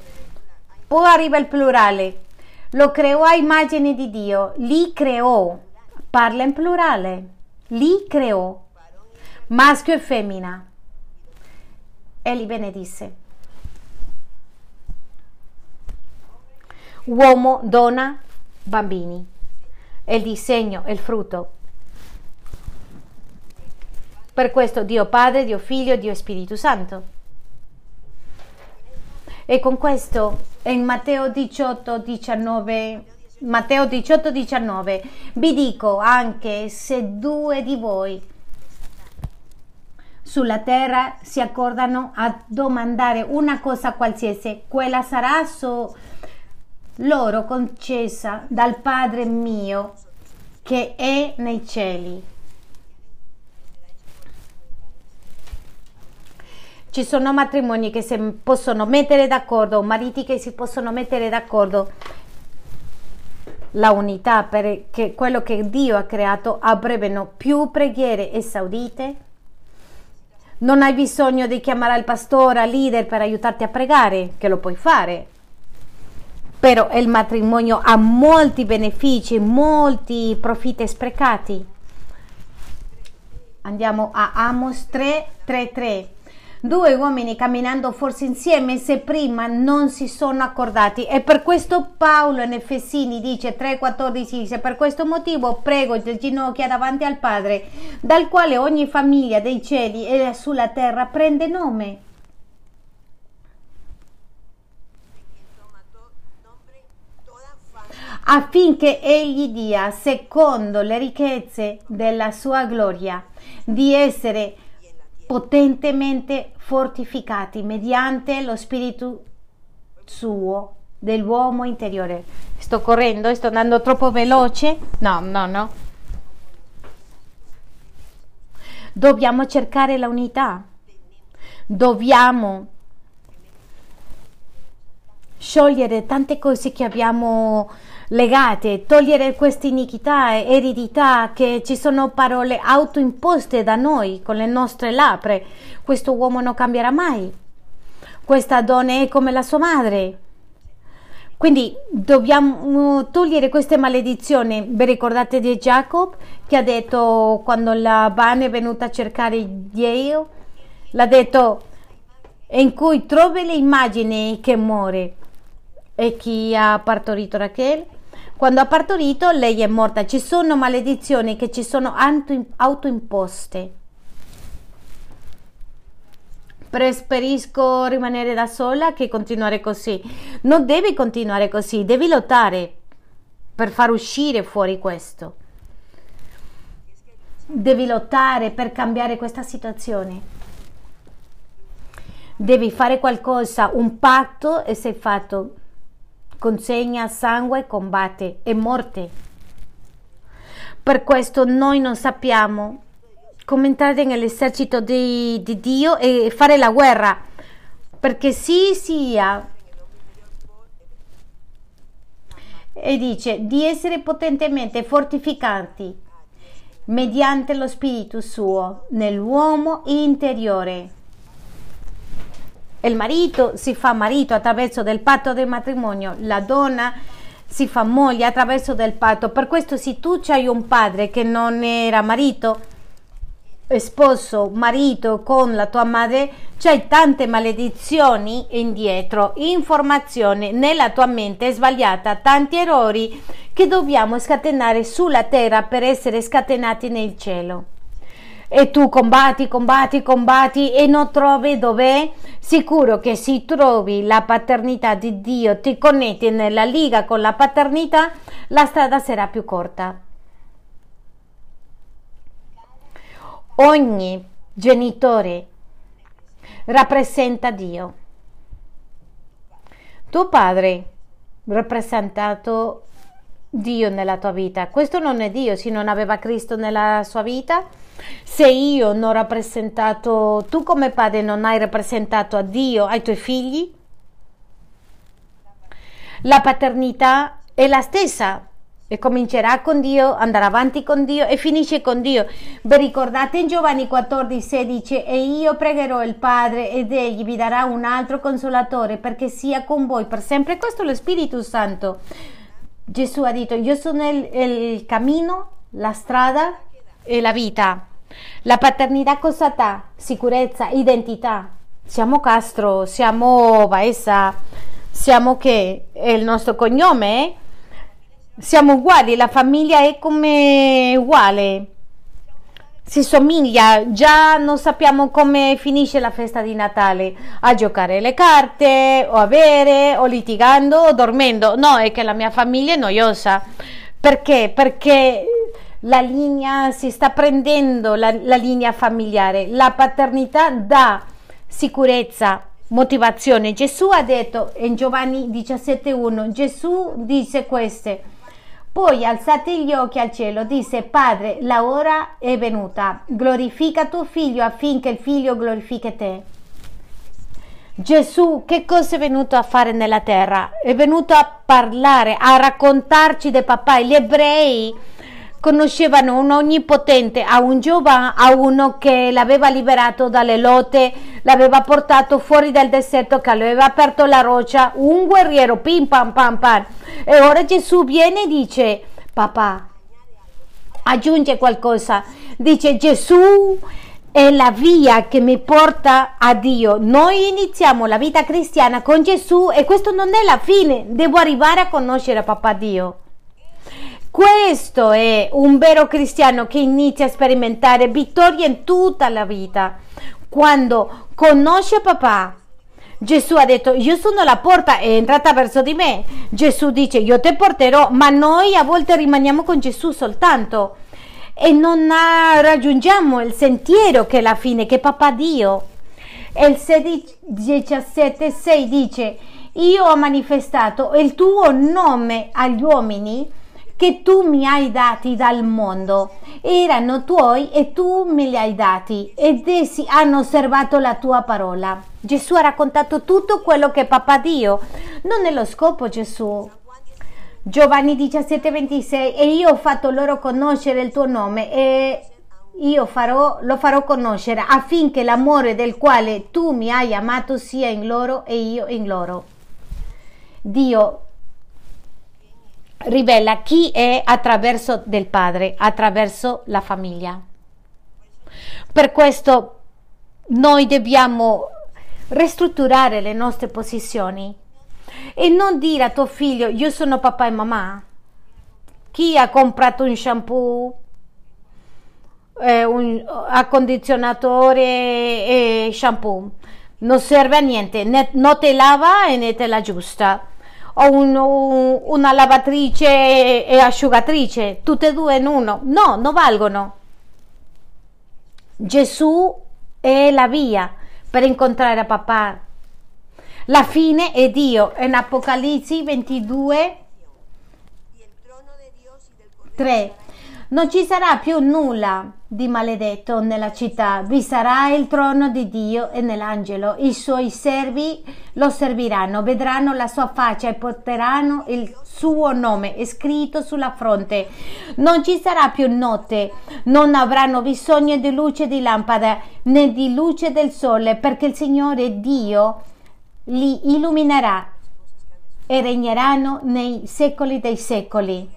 poi arriva il plurale. Lo creò a immagine di Dio, li creò, parla in plurale, li creò, maschio e femmina, e li benedisse. Uomo, donna, bambini. Il disegno, il frutto. Per questo Dio Padre, Dio Figlio, Dio Spirito Santo. E con questo in Matteo 18, 19, Matteo 18, 19 vi dico anche se due di voi sulla terra si accordano a domandare una cosa qualsiasi, quella sarà so loro concessa dal Padre mio che è nei cieli. Ci sono matrimoni che si possono mettere d'accordo, mariti che si possono mettere d'accordo. La unità perché quello che Dio ha creato avrebbero più preghiere esaudite. Non hai bisogno di chiamare il pastore, il leader per aiutarti a pregare, che lo puoi fare. Però il matrimonio ha molti benefici, molti profitti sprecati. Andiamo a Amos 3, 3, 3 due uomini camminando forse insieme se prima non si sono accordati. E per questo Paolo in Efesini dice 3,14 dice per questo motivo prego le ginocchia davanti al Padre dal quale ogni famiglia dei cieli e sulla terra prende nome. Affinché egli dia, secondo le ricchezze della sua gloria, di essere potentemente fortificati mediante lo spirito suo dell'uomo interiore. Sto correndo, sto andando troppo veloce? No, no, no. Dobbiamo cercare la unità. Dobbiamo sciogliere tante cose che abbiamo legate, togliere queste iniquità, eredità, che ci sono parole autoimposte da noi con le nostre labbra. Questo uomo non cambierà mai. Questa donna è come la sua madre. Quindi dobbiamo togliere queste maledizioni. Vi ricordate di Jacob che ha detto quando la Van è venuta a cercare Dio? L'ha detto in cui trovi le immagini che muore. E chi ha partorito Rachel? Quando ha partorito lei è morta. Ci sono maledizioni che ci sono autoimposte. Preferisco rimanere da sola che continuare così. Non devi continuare così, devi lottare per far uscire fuori questo. Devi lottare per cambiare questa situazione. Devi fare qualcosa, un patto e sei fatto consegna sangue, combatte e morte. Per questo noi non sappiamo come entrare nell'esercito di, di Dio e fare la guerra, perché sì sia e dice di essere potentemente fortificati mediante lo spirito suo nell'uomo interiore il marito si fa marito attraverso del patto del matrimonio, la donna si fa moglie attraverso del patto. Per questo se tu hai un padre che non era marito, sposo, marito con la tua madre, c'hai tante maledizioni indietro, informazione nella tua mente sbagliata, tanti errori che dobbiamo scatenare sulla terra per essere scatenati nel cielo e tu combatti, combatti, combatti e non trovi dov'è? Sicuro che se trovi la paternità di Dio, ti connetti nella liga con la paternità, la strada sarà più corta. Ogni genitore rappresenta Dio. Tuo padre rappresentato Dio nella tua vita. Questo non è Dio, se non aveva Cristo nella sua vita se io non ho rappresentato, tu come padre non hai rappresentato a Dio, ai tuoi figli, la paternità è la stessa e comincerà con Dio, andrà avanti con Dio e finisce con Dio. Vi ricordate in Giovanni 14, 16 e io pregherò il Padre ed egli vi darà un altro consolatore perché sia con voi per sempre. Questo è lo Spirito Santo. Gesù ha detto io sono il, il cammino, la strada e la vita. La paternità cosa dà? Sicurezza, identità. Siamo Castro, siamo Baessa, siamo che è il nostro cognome, siamo uguali, la famiglia è come uguale, si somiglia, già non sappiamo come finisce la festa di Natale, a giocare le carte, o a bere, o litigando, o dormendo. No, è che la mia famiglia è noiosa. Perché? Perché la linea si sta prendendo, la, la linea familiare. La paternità dà sicurezza, motivazione. Gesù ha detto in Giovanni 17.1, Gesù disse queste poi alzati gli occhi al cielo, disse Padre, la ora è venuta, glorifica tuo figlio affinché il figlio glorifichi te. Gesù che cosa è venuto a fare nella terra? È venuto a parlare, a raccontarci del papà. Gli ebrei conoscevano un onnipotente, a un giovane, a uno che l'aveva liberato dalle lotte, l'aveva portato fuori dal deserto, che aveva aperto la roccia, un guerriero, pim pam pam pam. E ora Gesù viene e dice, papà, aggiunge qualcosa, dice Gesù è la via che mi porta a Dio. Noi iniziamo la vita cristiana con Gesù e questo non è la fine, devo arrivare a conoscere papà Dio. Questo è un vero cristiano che inizia a sperimentare vittoria in tutta la vita. Quando conosce papà, Gesù ha detto io sono la porta, è entrata verso di me. Gesù dice io ti porterò, ma noi a volte rimaniamo con Gesù soltanto e non raggiungiamo il sentiero che è la fine, che è papà Dio. E il 17, 6 dice io ho manifestato il tuo nome agli uomini che tu mi hai dati dal mondo. Erano tuoi e tu me li hai dati ed essi hanno osservato la tua parola. Gesù ha raccontato tutto quello che papà Dio. Non è lo scopo Gesù. Giovanni 17:26 e io ho fatto loro conoscere il tuo nome e io farò, lo farò conoscere affinché l'amore del quale tu mi hai amato sia in loro e io in loro. Dio rivela chi è attraverso del padre, attraverso la famiglia. Per questo noi dobbiamo ristrutturare le nostre posizioni e non dire a tuo figlio io sono papà e mamma. Chi ha comprato un shampoo, eh, un accondizionatore e shampoo? Non serve a niente, né, non te lava e né te la giusta o un, un, una lavatrice e asciugatrice, tutte e due in uno. No, non valgono. Gesù è la via per incontrare papà. La fine è Dio. In Apocalisse 22, 3. Non ci sarà più nulla di maledetto nella città, vi sarà il trono di Dio e nell'angelo. I suoi servi lo serviranno, vedranno la sua faccia e porteranno il suo nome scritto sulla fronte. Non ci sarà più notte, non avranno bisogno di luce di lampada né di luce del sole, perché il Signore Dio li illuminerà e regneranno nei secoli dei secoli.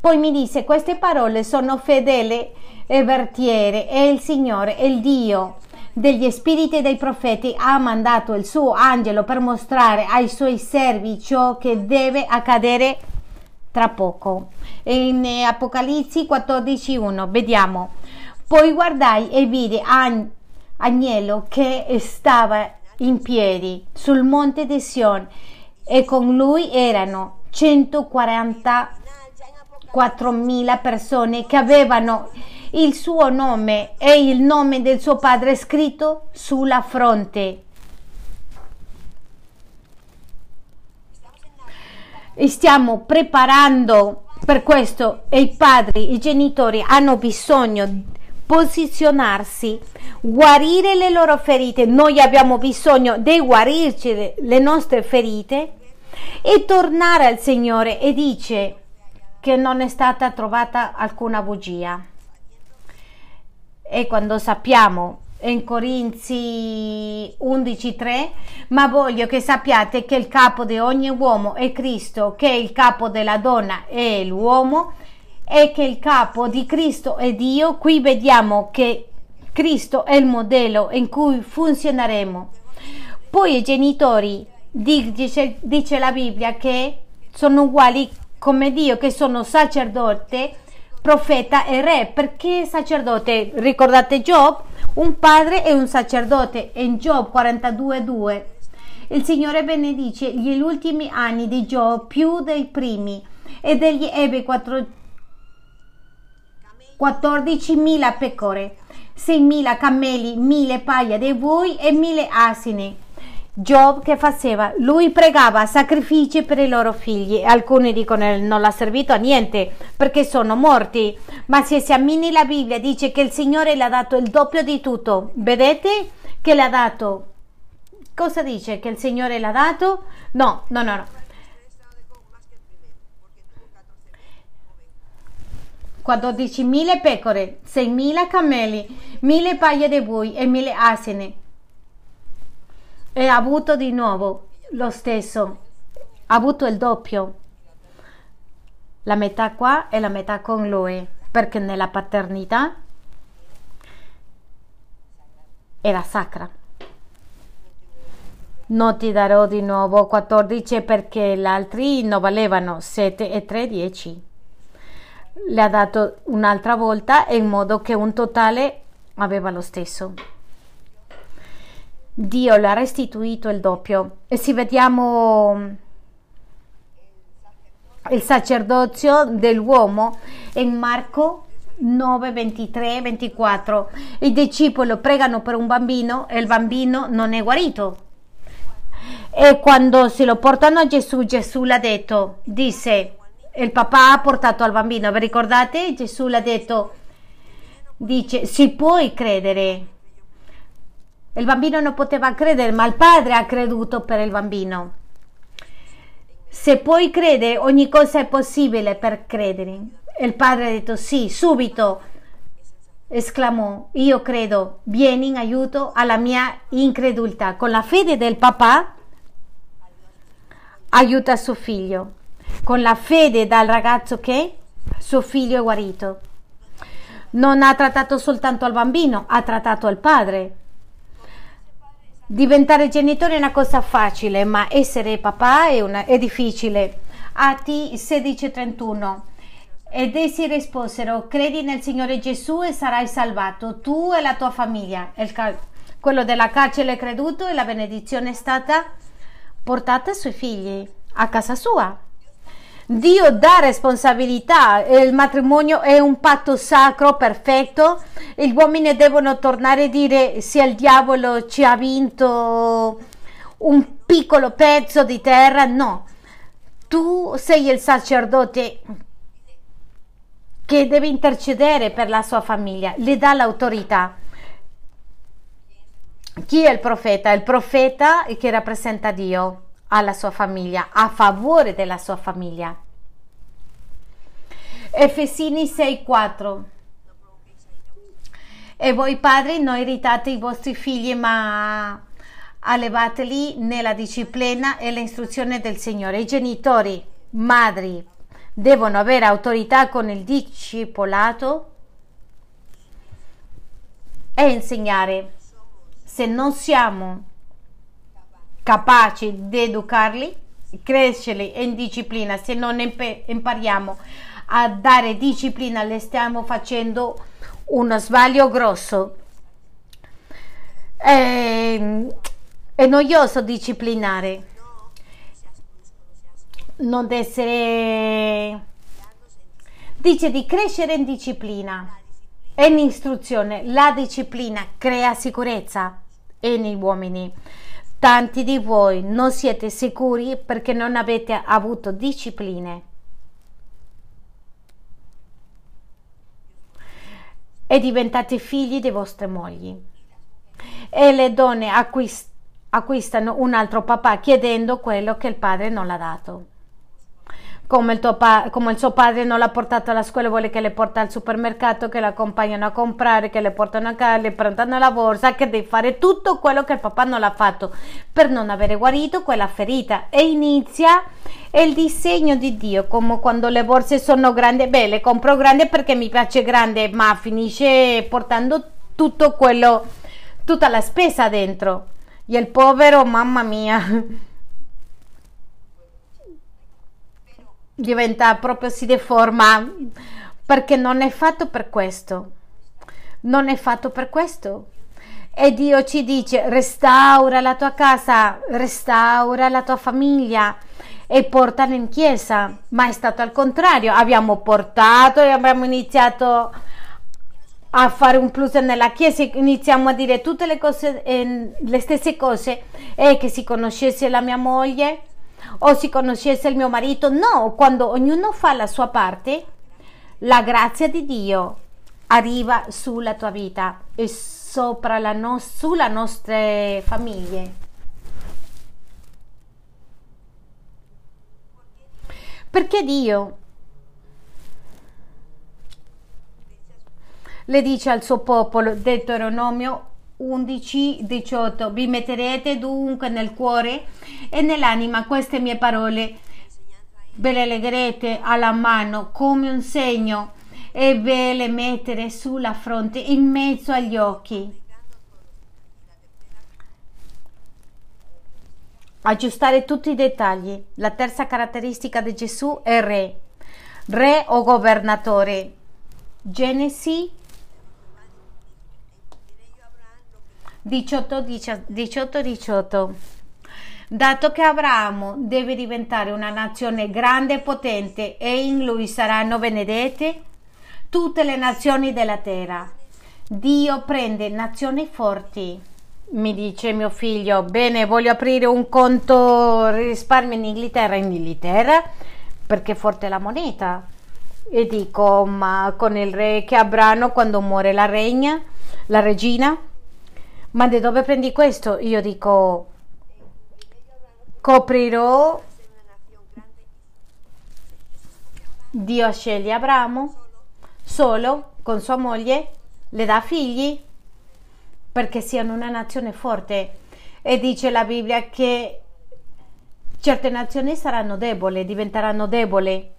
Poi mi disse, queste parole sono fedele e vertiere e il Signore, il Dio degli spiriti e dei profeti, ha mandato il suo angelo per mostrare ai suoi servi ciò che deve accadere tra poco. In Apocalisse 14.1 vediamo. Poi guardai e vidi Ag- Agnello che stava in piedi sul monte di Sion e con lui erano 140 4.000 persone che avevano il suo nome e il nome del suo padre scritto sulla fronte. Stiamo preparando per questo e i padri, i genitori hanno bisogno di posizionarsi, guarire le loro ferite. Noi abbiamo bisogno di guarirci le nostre ferite e tornare al Signore e dice che non è stata trovata alcuna bugia. E quando sappiamo in Corinzi 11:3, ma voglio che sappiate che il capo di ogni uomo è Cristo, che il capo della donna è l'uomo e che il capo di Cristo è Dio. Qui vediamo che Cristo è il modello in cui funzioneremo. Poi i genitori, dice, dice la Bibbia, che sono uguali come Dio, che sono sacerdote, profeta e re. Perché sacerdote? Ricordate Giobbe? un padre e un sacerdote in Giobbe 42.2. Il Signore benedice gli ultimi anni di Giobbe più dei primi ed egli ebbe 14.000 pecore, 6.000 cammelli, 1.000 paia di bui e 1.000 asini Job che faceva? Lui pregava sacrifici per i loro figli. Alcuni dicono che non l'ha servito a niente perché sono morti. Ma se esamini la Bibbia dice che il Signore le ha dato il doppio di tutto. Vedete che le ha dato? Cosa dice? Che il Signore l'ha dato? No, no, no, no. 14.000 pecore, 6.000 cammelli, 1.000 paia di bui e 1.000 asine e ha avuto di nuovo lo stesso, ha avuto il doppio, la metà qua e la metà con lui, perché nella paternità era sacra. Non ti darò di nuovo 14 perché gli altri non valevano 7 e 3, 10. Le ha dato un'altra volta in modo che un totale aveva lo stesso. Dio le ha restituito il doppio. E se vediamo il sacerdozio dell'uomo in Marco 9, 23, 24. I discepoli pregano per un bambino e il bambino non è guarito. E quando se lo portano a Gesù, Gesù l'ha detto, disse, il papà ha portato al bambino, vi ricordate? Gesù l'ha detto, dice, si può credere il bambino non poteva credere, ma il padre ha creduto per il bambino. Se puoi credere, ogni cosa è possibile per credere. Il padre ha detto sì, subito. Esclamò, io credo, vieni in aiuto alla mia incredulità. Con la fede del papà aiuta suo figlio. Con la fede dal ragazzo che suo figlio è guarito. Non ha trattato soltanto al bambino, ha trattato al padre Diventare genitore è una cosa facile, ma essere papà è, una, è difficile. Atti 16:31 ed essi risposero: Credi nel Signore Gesù e sarai salvato, tu e la tua famiglia. Cal- quello della carcere è creduto e la benedizione è stata portata ai suoi figli, a casa sua. Dio dà responsabilità, il matrimonio è un patto sacro, perfetto, gli uomini devono tornare a dire se il diavolo ci ha vinto un piccolo pezzo di terra, no, tu sei il sacerdote che deve intercedere per la sua famiglia, le dà l'autorità. Chi è il profeta? Il profeta che rappresenta Dio alla sua famiglia, a favore della sua famiglia. Efesini 6:4 E voi padri non irritate i vostri figli, ma allevateli nella disciplina e l'istruzione del Signore. I genitori, madri, devono avere autorità con il discepolato e insegnare. Se non siamo capaci di educarli, crescerli in disciplina, se non impariamo a dare disciplina, le stiamo facendo uno sbaglio grosso. È, è noioso disciplinare, non essere... Dice di crescere in disciplina e in istruzione. La disciplina crea sicurezza negli uomini. Tanti di voi non siete sicuri perché non avete avuto discipline. E diventate figli dei vostri mogli. E le donne a cui acquistano un altro papà chiedendo quello che il padre non l'ha dato. Come il, come il, suo padre non l'ha portato alla scuola, vuole che le porti al supermercato, che la accompagnano a comprare, che le portano a casa, le prendono la borsa, che deve fare tutto quello che il papà non l'ha fatto per non avere guarito quella ferita. E inizia il disegno di Dio, come quando le borse sono grandi, beh, le compro grandi perché mi piace grande, ma finisce portando tutto quello, tutta la spesa dentro. E il povero, mamma mia. Diventa proprio si deforma perché non è fatto per questo. Non è fatto per questo. E Dio ci dice restaura la tua casa, restaura la tua famiglia e portala in chiesa. Ma è stato al contrario, abbiamo portato e abbiamo iniziato a fare un plus nella chiesa, iniziamo a dire tutte le cose, eh, le stesse cose, e che si conoscesse la mia moglie, o si conoscesse il mio marito. No, quando ognuno fa la sua parte, la grazia di Dio arriva sulla tua vita e sopra la no- sulle nostre famiglie. Perché Dio le dice al suo popolo, Deuteronomio 11, 18. Vi metterete dunque nel cuore e nell'anima queste mie parole. Ve le legherete alla mano come un segno e ve le mettere sulla fronte in mezzo agli occhi. Aggiustare tutti i dettagli. La terza caratteristica di Gesù è re, re o governatore. Genesi 18, 18, 18. Dato che Abramo deve diventare una nazione grande e potente e in lui saranno benedette tutte le nazioni della terra. Dio prende nazioni forti. Mi dice mio figlio, bene, voglio aprire un conto risparmio in Inghilterra, in Inghilterra, perché è forte la moneta. E dico, ma con il re che avranno quando muore la regna, la regina? Ma da dove prendi questo? Io dico, coprirò. Dio sceglie Abramo solo con sua moglie, le dà figli perché siano una nazione forte. E dice la Bibbia che certe nazioni saranno deboli, diventeranno deboli,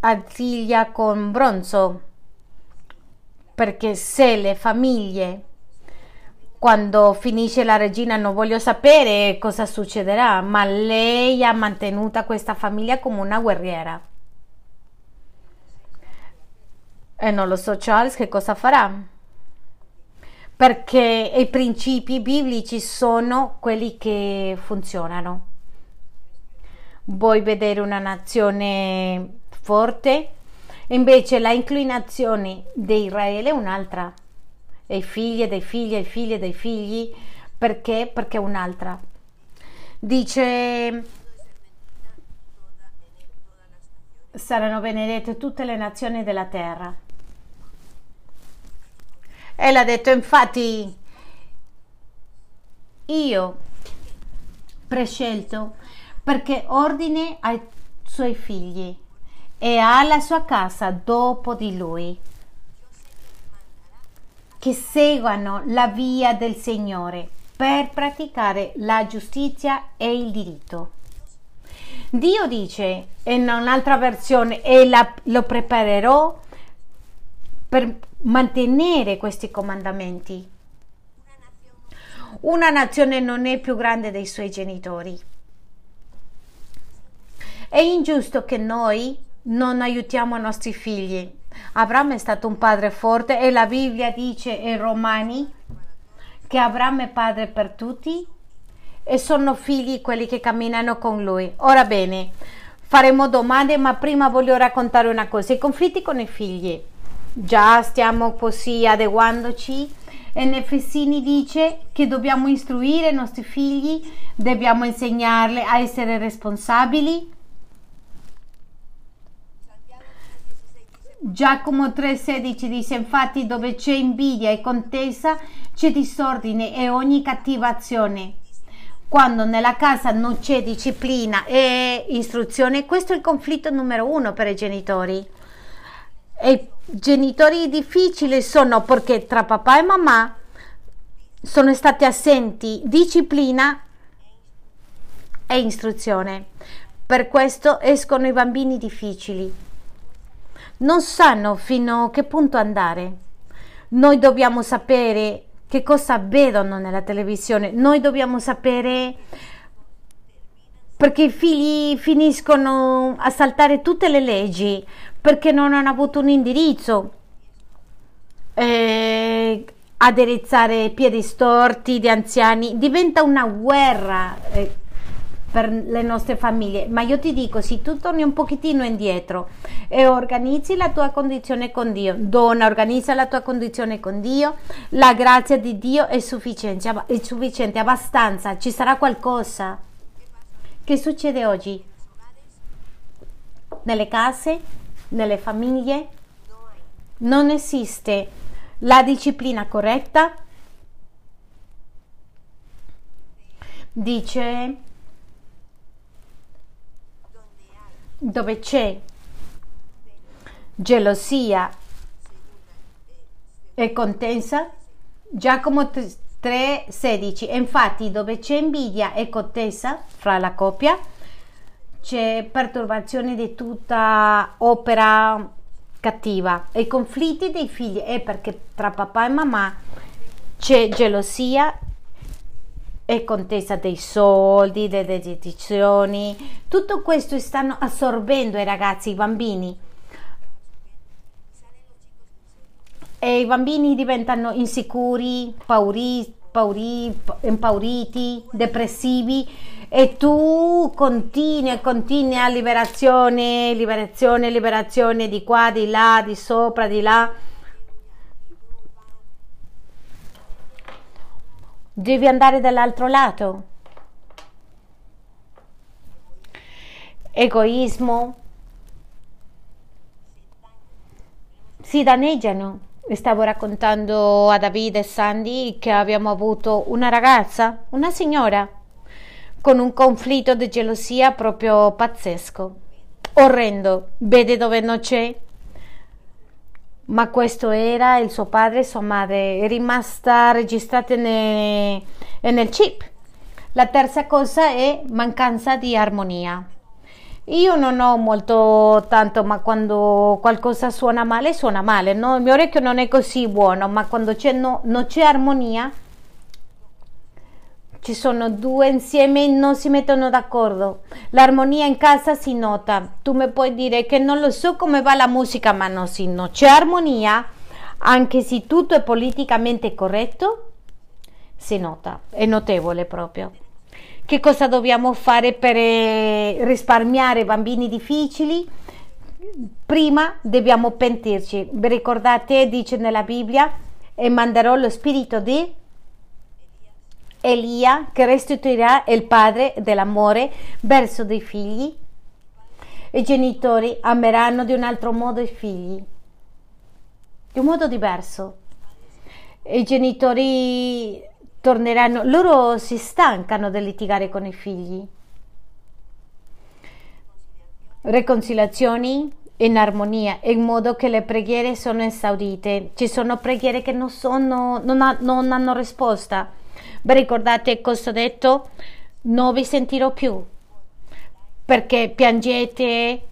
artiglia con bronzo, perché se le famiglie quando finisce la regina non voglio sapere cosa succederà, ma lei ha mantenuto questa famiglia come una guerriera. E non lo so Charles che cosa farà. Perché i principi biblici sono quelli che funzionano. Vuoi vedere una nazione forte? Invece la inclinazione di Israele è un'altra dei figli e dei figli e figli e dei figli perché? Perché un'altra. Dice saranno benedette tutte le nazioni della terra. E l'ha detto infatti io prescelto perché ordine ai suoi figli e alla sua casa dopo di lui che seguano la via del Signore per praticare la giustizia e il diritto. Dio dice in un'altra versione e la, lo preparerò per mantenere questi comandamenti. Una nazione non è più grande dei suoi genitori. È ingiusto che noi non aiutiamo i nostri figli Abramo è stato un padre forte e la Bibbia dice in Romani che Abramo è padre per tutti e sono figli quelli che camminano con lui. Ora bene, faremo domande, ma prima voglio raccontare una cosa. I conflitti con i figli. Già stiamo così adeguandoci. E Nefessini dice che dobbiamo istruire i nostri figli, dobbiamo insegnarli a essere responsabili, Giacomo 3,16 dice: Infatti, dove c'è invidia e contesa, c'è disordine e ogni cattiva azione. Quando nella casa non c'è disciplina e istruzione, questo è il conflitto numero uno per i genitori. E i genitori difficili sono perché tra papà e mamma sono stati assenti disciplina e istruzione. Per questo escono i bambini difficili. Non sanno fino a che punto andare. Noi dobbiamo sapere che cosa vedono nella televisione. Noi dobbiamo sapere perché i figli finiscono a saltare tutte le leggi perché non hanno avuto un indirizzo. Eh, aderezzare piedi storti di anziani diventa una guerra. Eh, per le nostre famiglie, ma io ti dico, se tu torni un pochettino indietro e organizzi la tua condizione con Dio, donna, organizza la tua condizione con Dio, la grazia di Dio è sufficiente, è sufficiente, abbastanza, ci sarà qualcosa. Che succede oggi? Nelle case, nelle famiglie, non esiste la disciplina corretta. Dice dove c'è gelosia e contenza, Giacomo 3,16. Infatti, dove c'è invidia e contesa fra la coppia, c'è perturbazione di tutta opera cattiva. E conflitti dei figli è perché tra papà e mamma c'è gelosia e contesa dei soldi, delle decisioni, tutto questo stanno assorbendo i ragazzi, i bambini. E i bambini diventano insicuri, pauri, pauri, impauriti, depressivi. E tu continui e continui a liberazione, liberazione, liberazione di qua, di là, di sopra, di là Devi andare dall'altro lato. Egoismo. Si danneggiano. Stavo raccontando a Davide e Sandy che abbiamo avuto una ragazza, una signora, con un conflitto di gelosia proprio pazzesco, orrendo. Vede dove non c'è ma questo era il suo padre e sua madre, è rimasta registrata nel, nel chip. La terza cosa è mancanza di armonia. Io non ho molto tanto, ma quando qualcosa suona male, suona male, no? Il mio orecchio non è così buono, ma quando c'è, no, non c'è armonia, ci sono due insieme e non si mettono d'accordo. L'armonia in casa si nota. Tu mi puoi dire che non lo so come va la musica, ma no, se non c'è armonia, anche se tutto è politicamente corretto, si nota, è notevole proprio. Che cosa dobbiamo fare per eh, risparmiare bambini difficili? Prima dobbiamo pentirci. Vi ricordate, dice nella Bibbia, e manderò lo spirito di Elia che restituirà il padre dell'amore verso dei figli. I genitori ameranno di un altro modo i figli, di un modo diverso. I genitori torneranno, loro si stancano di litigare con i figli. Reconciliazioni in armonia, in modo che le preghiere sono esaudite. Ci sono preghiere che non, sono, non, ha, non hanno risposta vi ricordate cosa ho detto? Non vi sentirò più perché piangete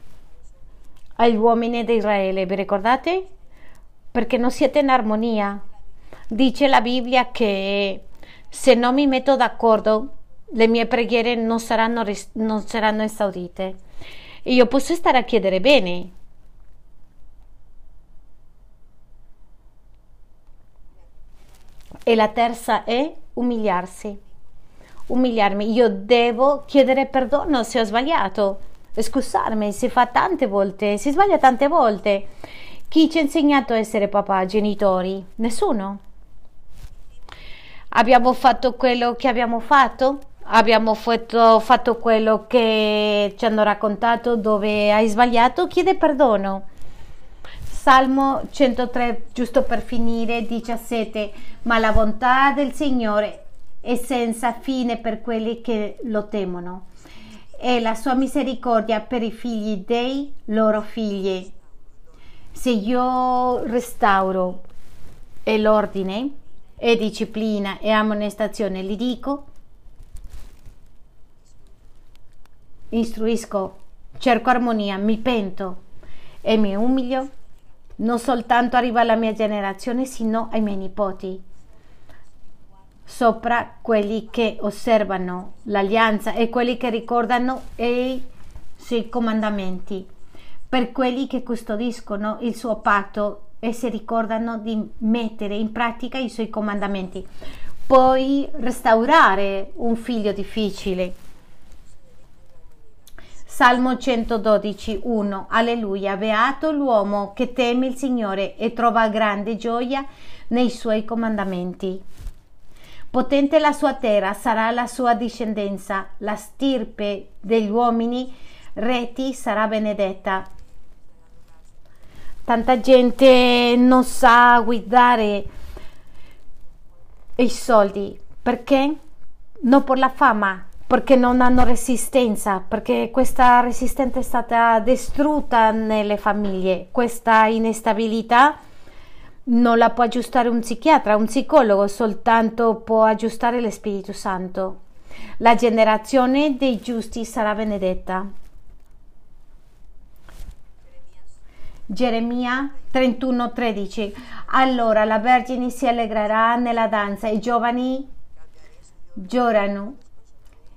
agli uomini di Israele, vi ricordate? Perché non siete in armonia. Dice la Bibbia che se non mi metto d'accordo, le mie preghiere non saranno, non saranno esaudite. Io posso stare a chiedere bene, E la terza è umiliarsi. Umiliarmi. Io devo chiedere perdono se ho sbagliato. Scusarmi, si fa tante volte, si sbaglia tante volte. Chi ci ha insegnato a essere papà, genitori? Nessuno. Abbiamo fatto quello che abbiamo fatto? Abbiamo fatto, fatto quello che ci hanno raccontato dove hai sbagliato? Chiede perdono Salmo 103, giusto per finire, 17. Ma la bontà del Signore è senza fine per quelli che lo temono e la sua misericordia per i figli dei loro figli. Se io restauro l'ordine e disciplina e ammonestazione, gli dico, istruisco, cerco armonia, mi pento e mi umilio, non soltanto arriva alla mia generazione, sino ai miei nipoti sopra quelli che osservano l'alleanza e quelli che ricordano i suoi comandamenti, per quelli che custodiscono il suo patto e si ricordano di mettere in pratica i suoi comandamenti. Puoi restaurare un figlio difficile. Salmo 112, 1. Alleluia. Beato l'uomo che teme il Signore e trova grande gioia nei suoi comandamenti. Potente la sua terra, sarà la sua discendenza, la stirpe degli uomini reti sarà benedetta. Tanta gente non sa guidare i soldi perché? Non per la fama, perché non hanno resistenza, perché questa resistenza è stata distrutta nelle famiglie, questa instabilità non la può aggiustare un psichiatra, un psicologo, soltanto può aggiustare lo Spirito Santo. La generazione dei giusti sarà benedetta. Geremia 31:13 Allora la Vergine si allegrerà nella danza, i giovani giorano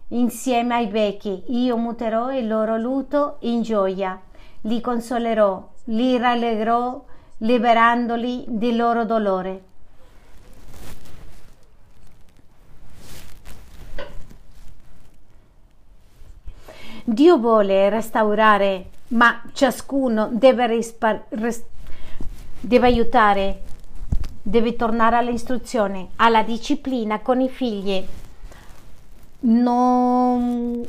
insieme ai vecchi. Io muterò il loro lutto in gioia, li consolerò, li rallegrò liberandoli del loro dolore. Dio vuole restaurare, ma ciascuno deve, rispar- res- deve aiutare, deve tornare all'istruzione, alla disciplina con i figli. Non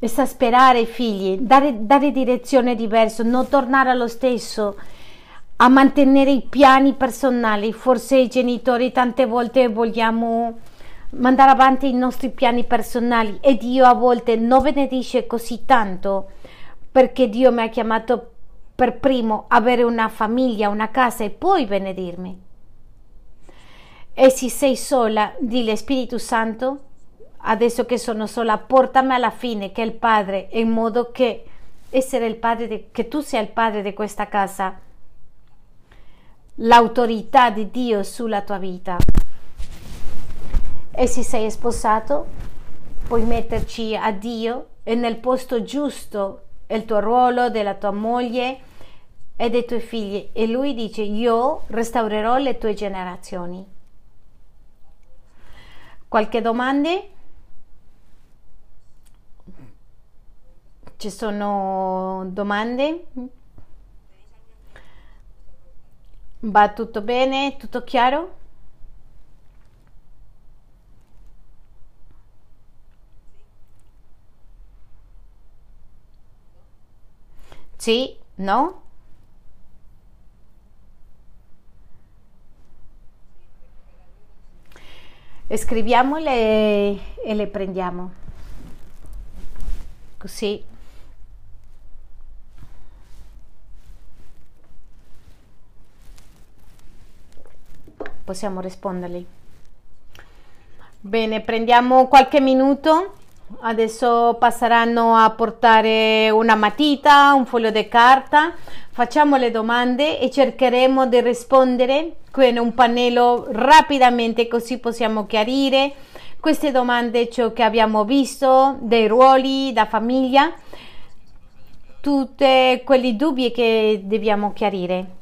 esasperare i figli, dare, dare direzione diversa, non tornare allo stesso a mantenere i piani personali. Forse i genitori tante volte vogliamo mandare avanti i nostri piani personali e Dio a volte non benedice così tanto perché Dio mi ha chiamato per primo avere una famiglia, una casa e poi benedirmi. E se sei sola, dile Spirito Santo, adesso che sono sola, portami alla fine che è il padre, in modo che essere il padre, di, che tu sia il padre di questa casa l'autorità di Dio sulla tua vita. E se sei sposato, puoi metterci a Dio e nel posto giusto il tuo ruolo della tua moglie e dei tuoi figli. E lui dice, io restaurerò le tue generazioni. Qualche domanda? Ci sono domande? Va tutto bene? Tutto chiaro? Sì? No? Scriviamole e le prendiamo. Così possiamo risponderli. Bene, prendiamo qualche minuto. Adesso passeranno a portare una matita, un foglio di carta. Facciamo le domande e cercheremo di rispondere con un pannello rapidamente così possiamo chiarire queste domande, ciò che abbiamo visto, dei ruoli, da famiglia, tutti quei dubbi che dobbiamo chiarire.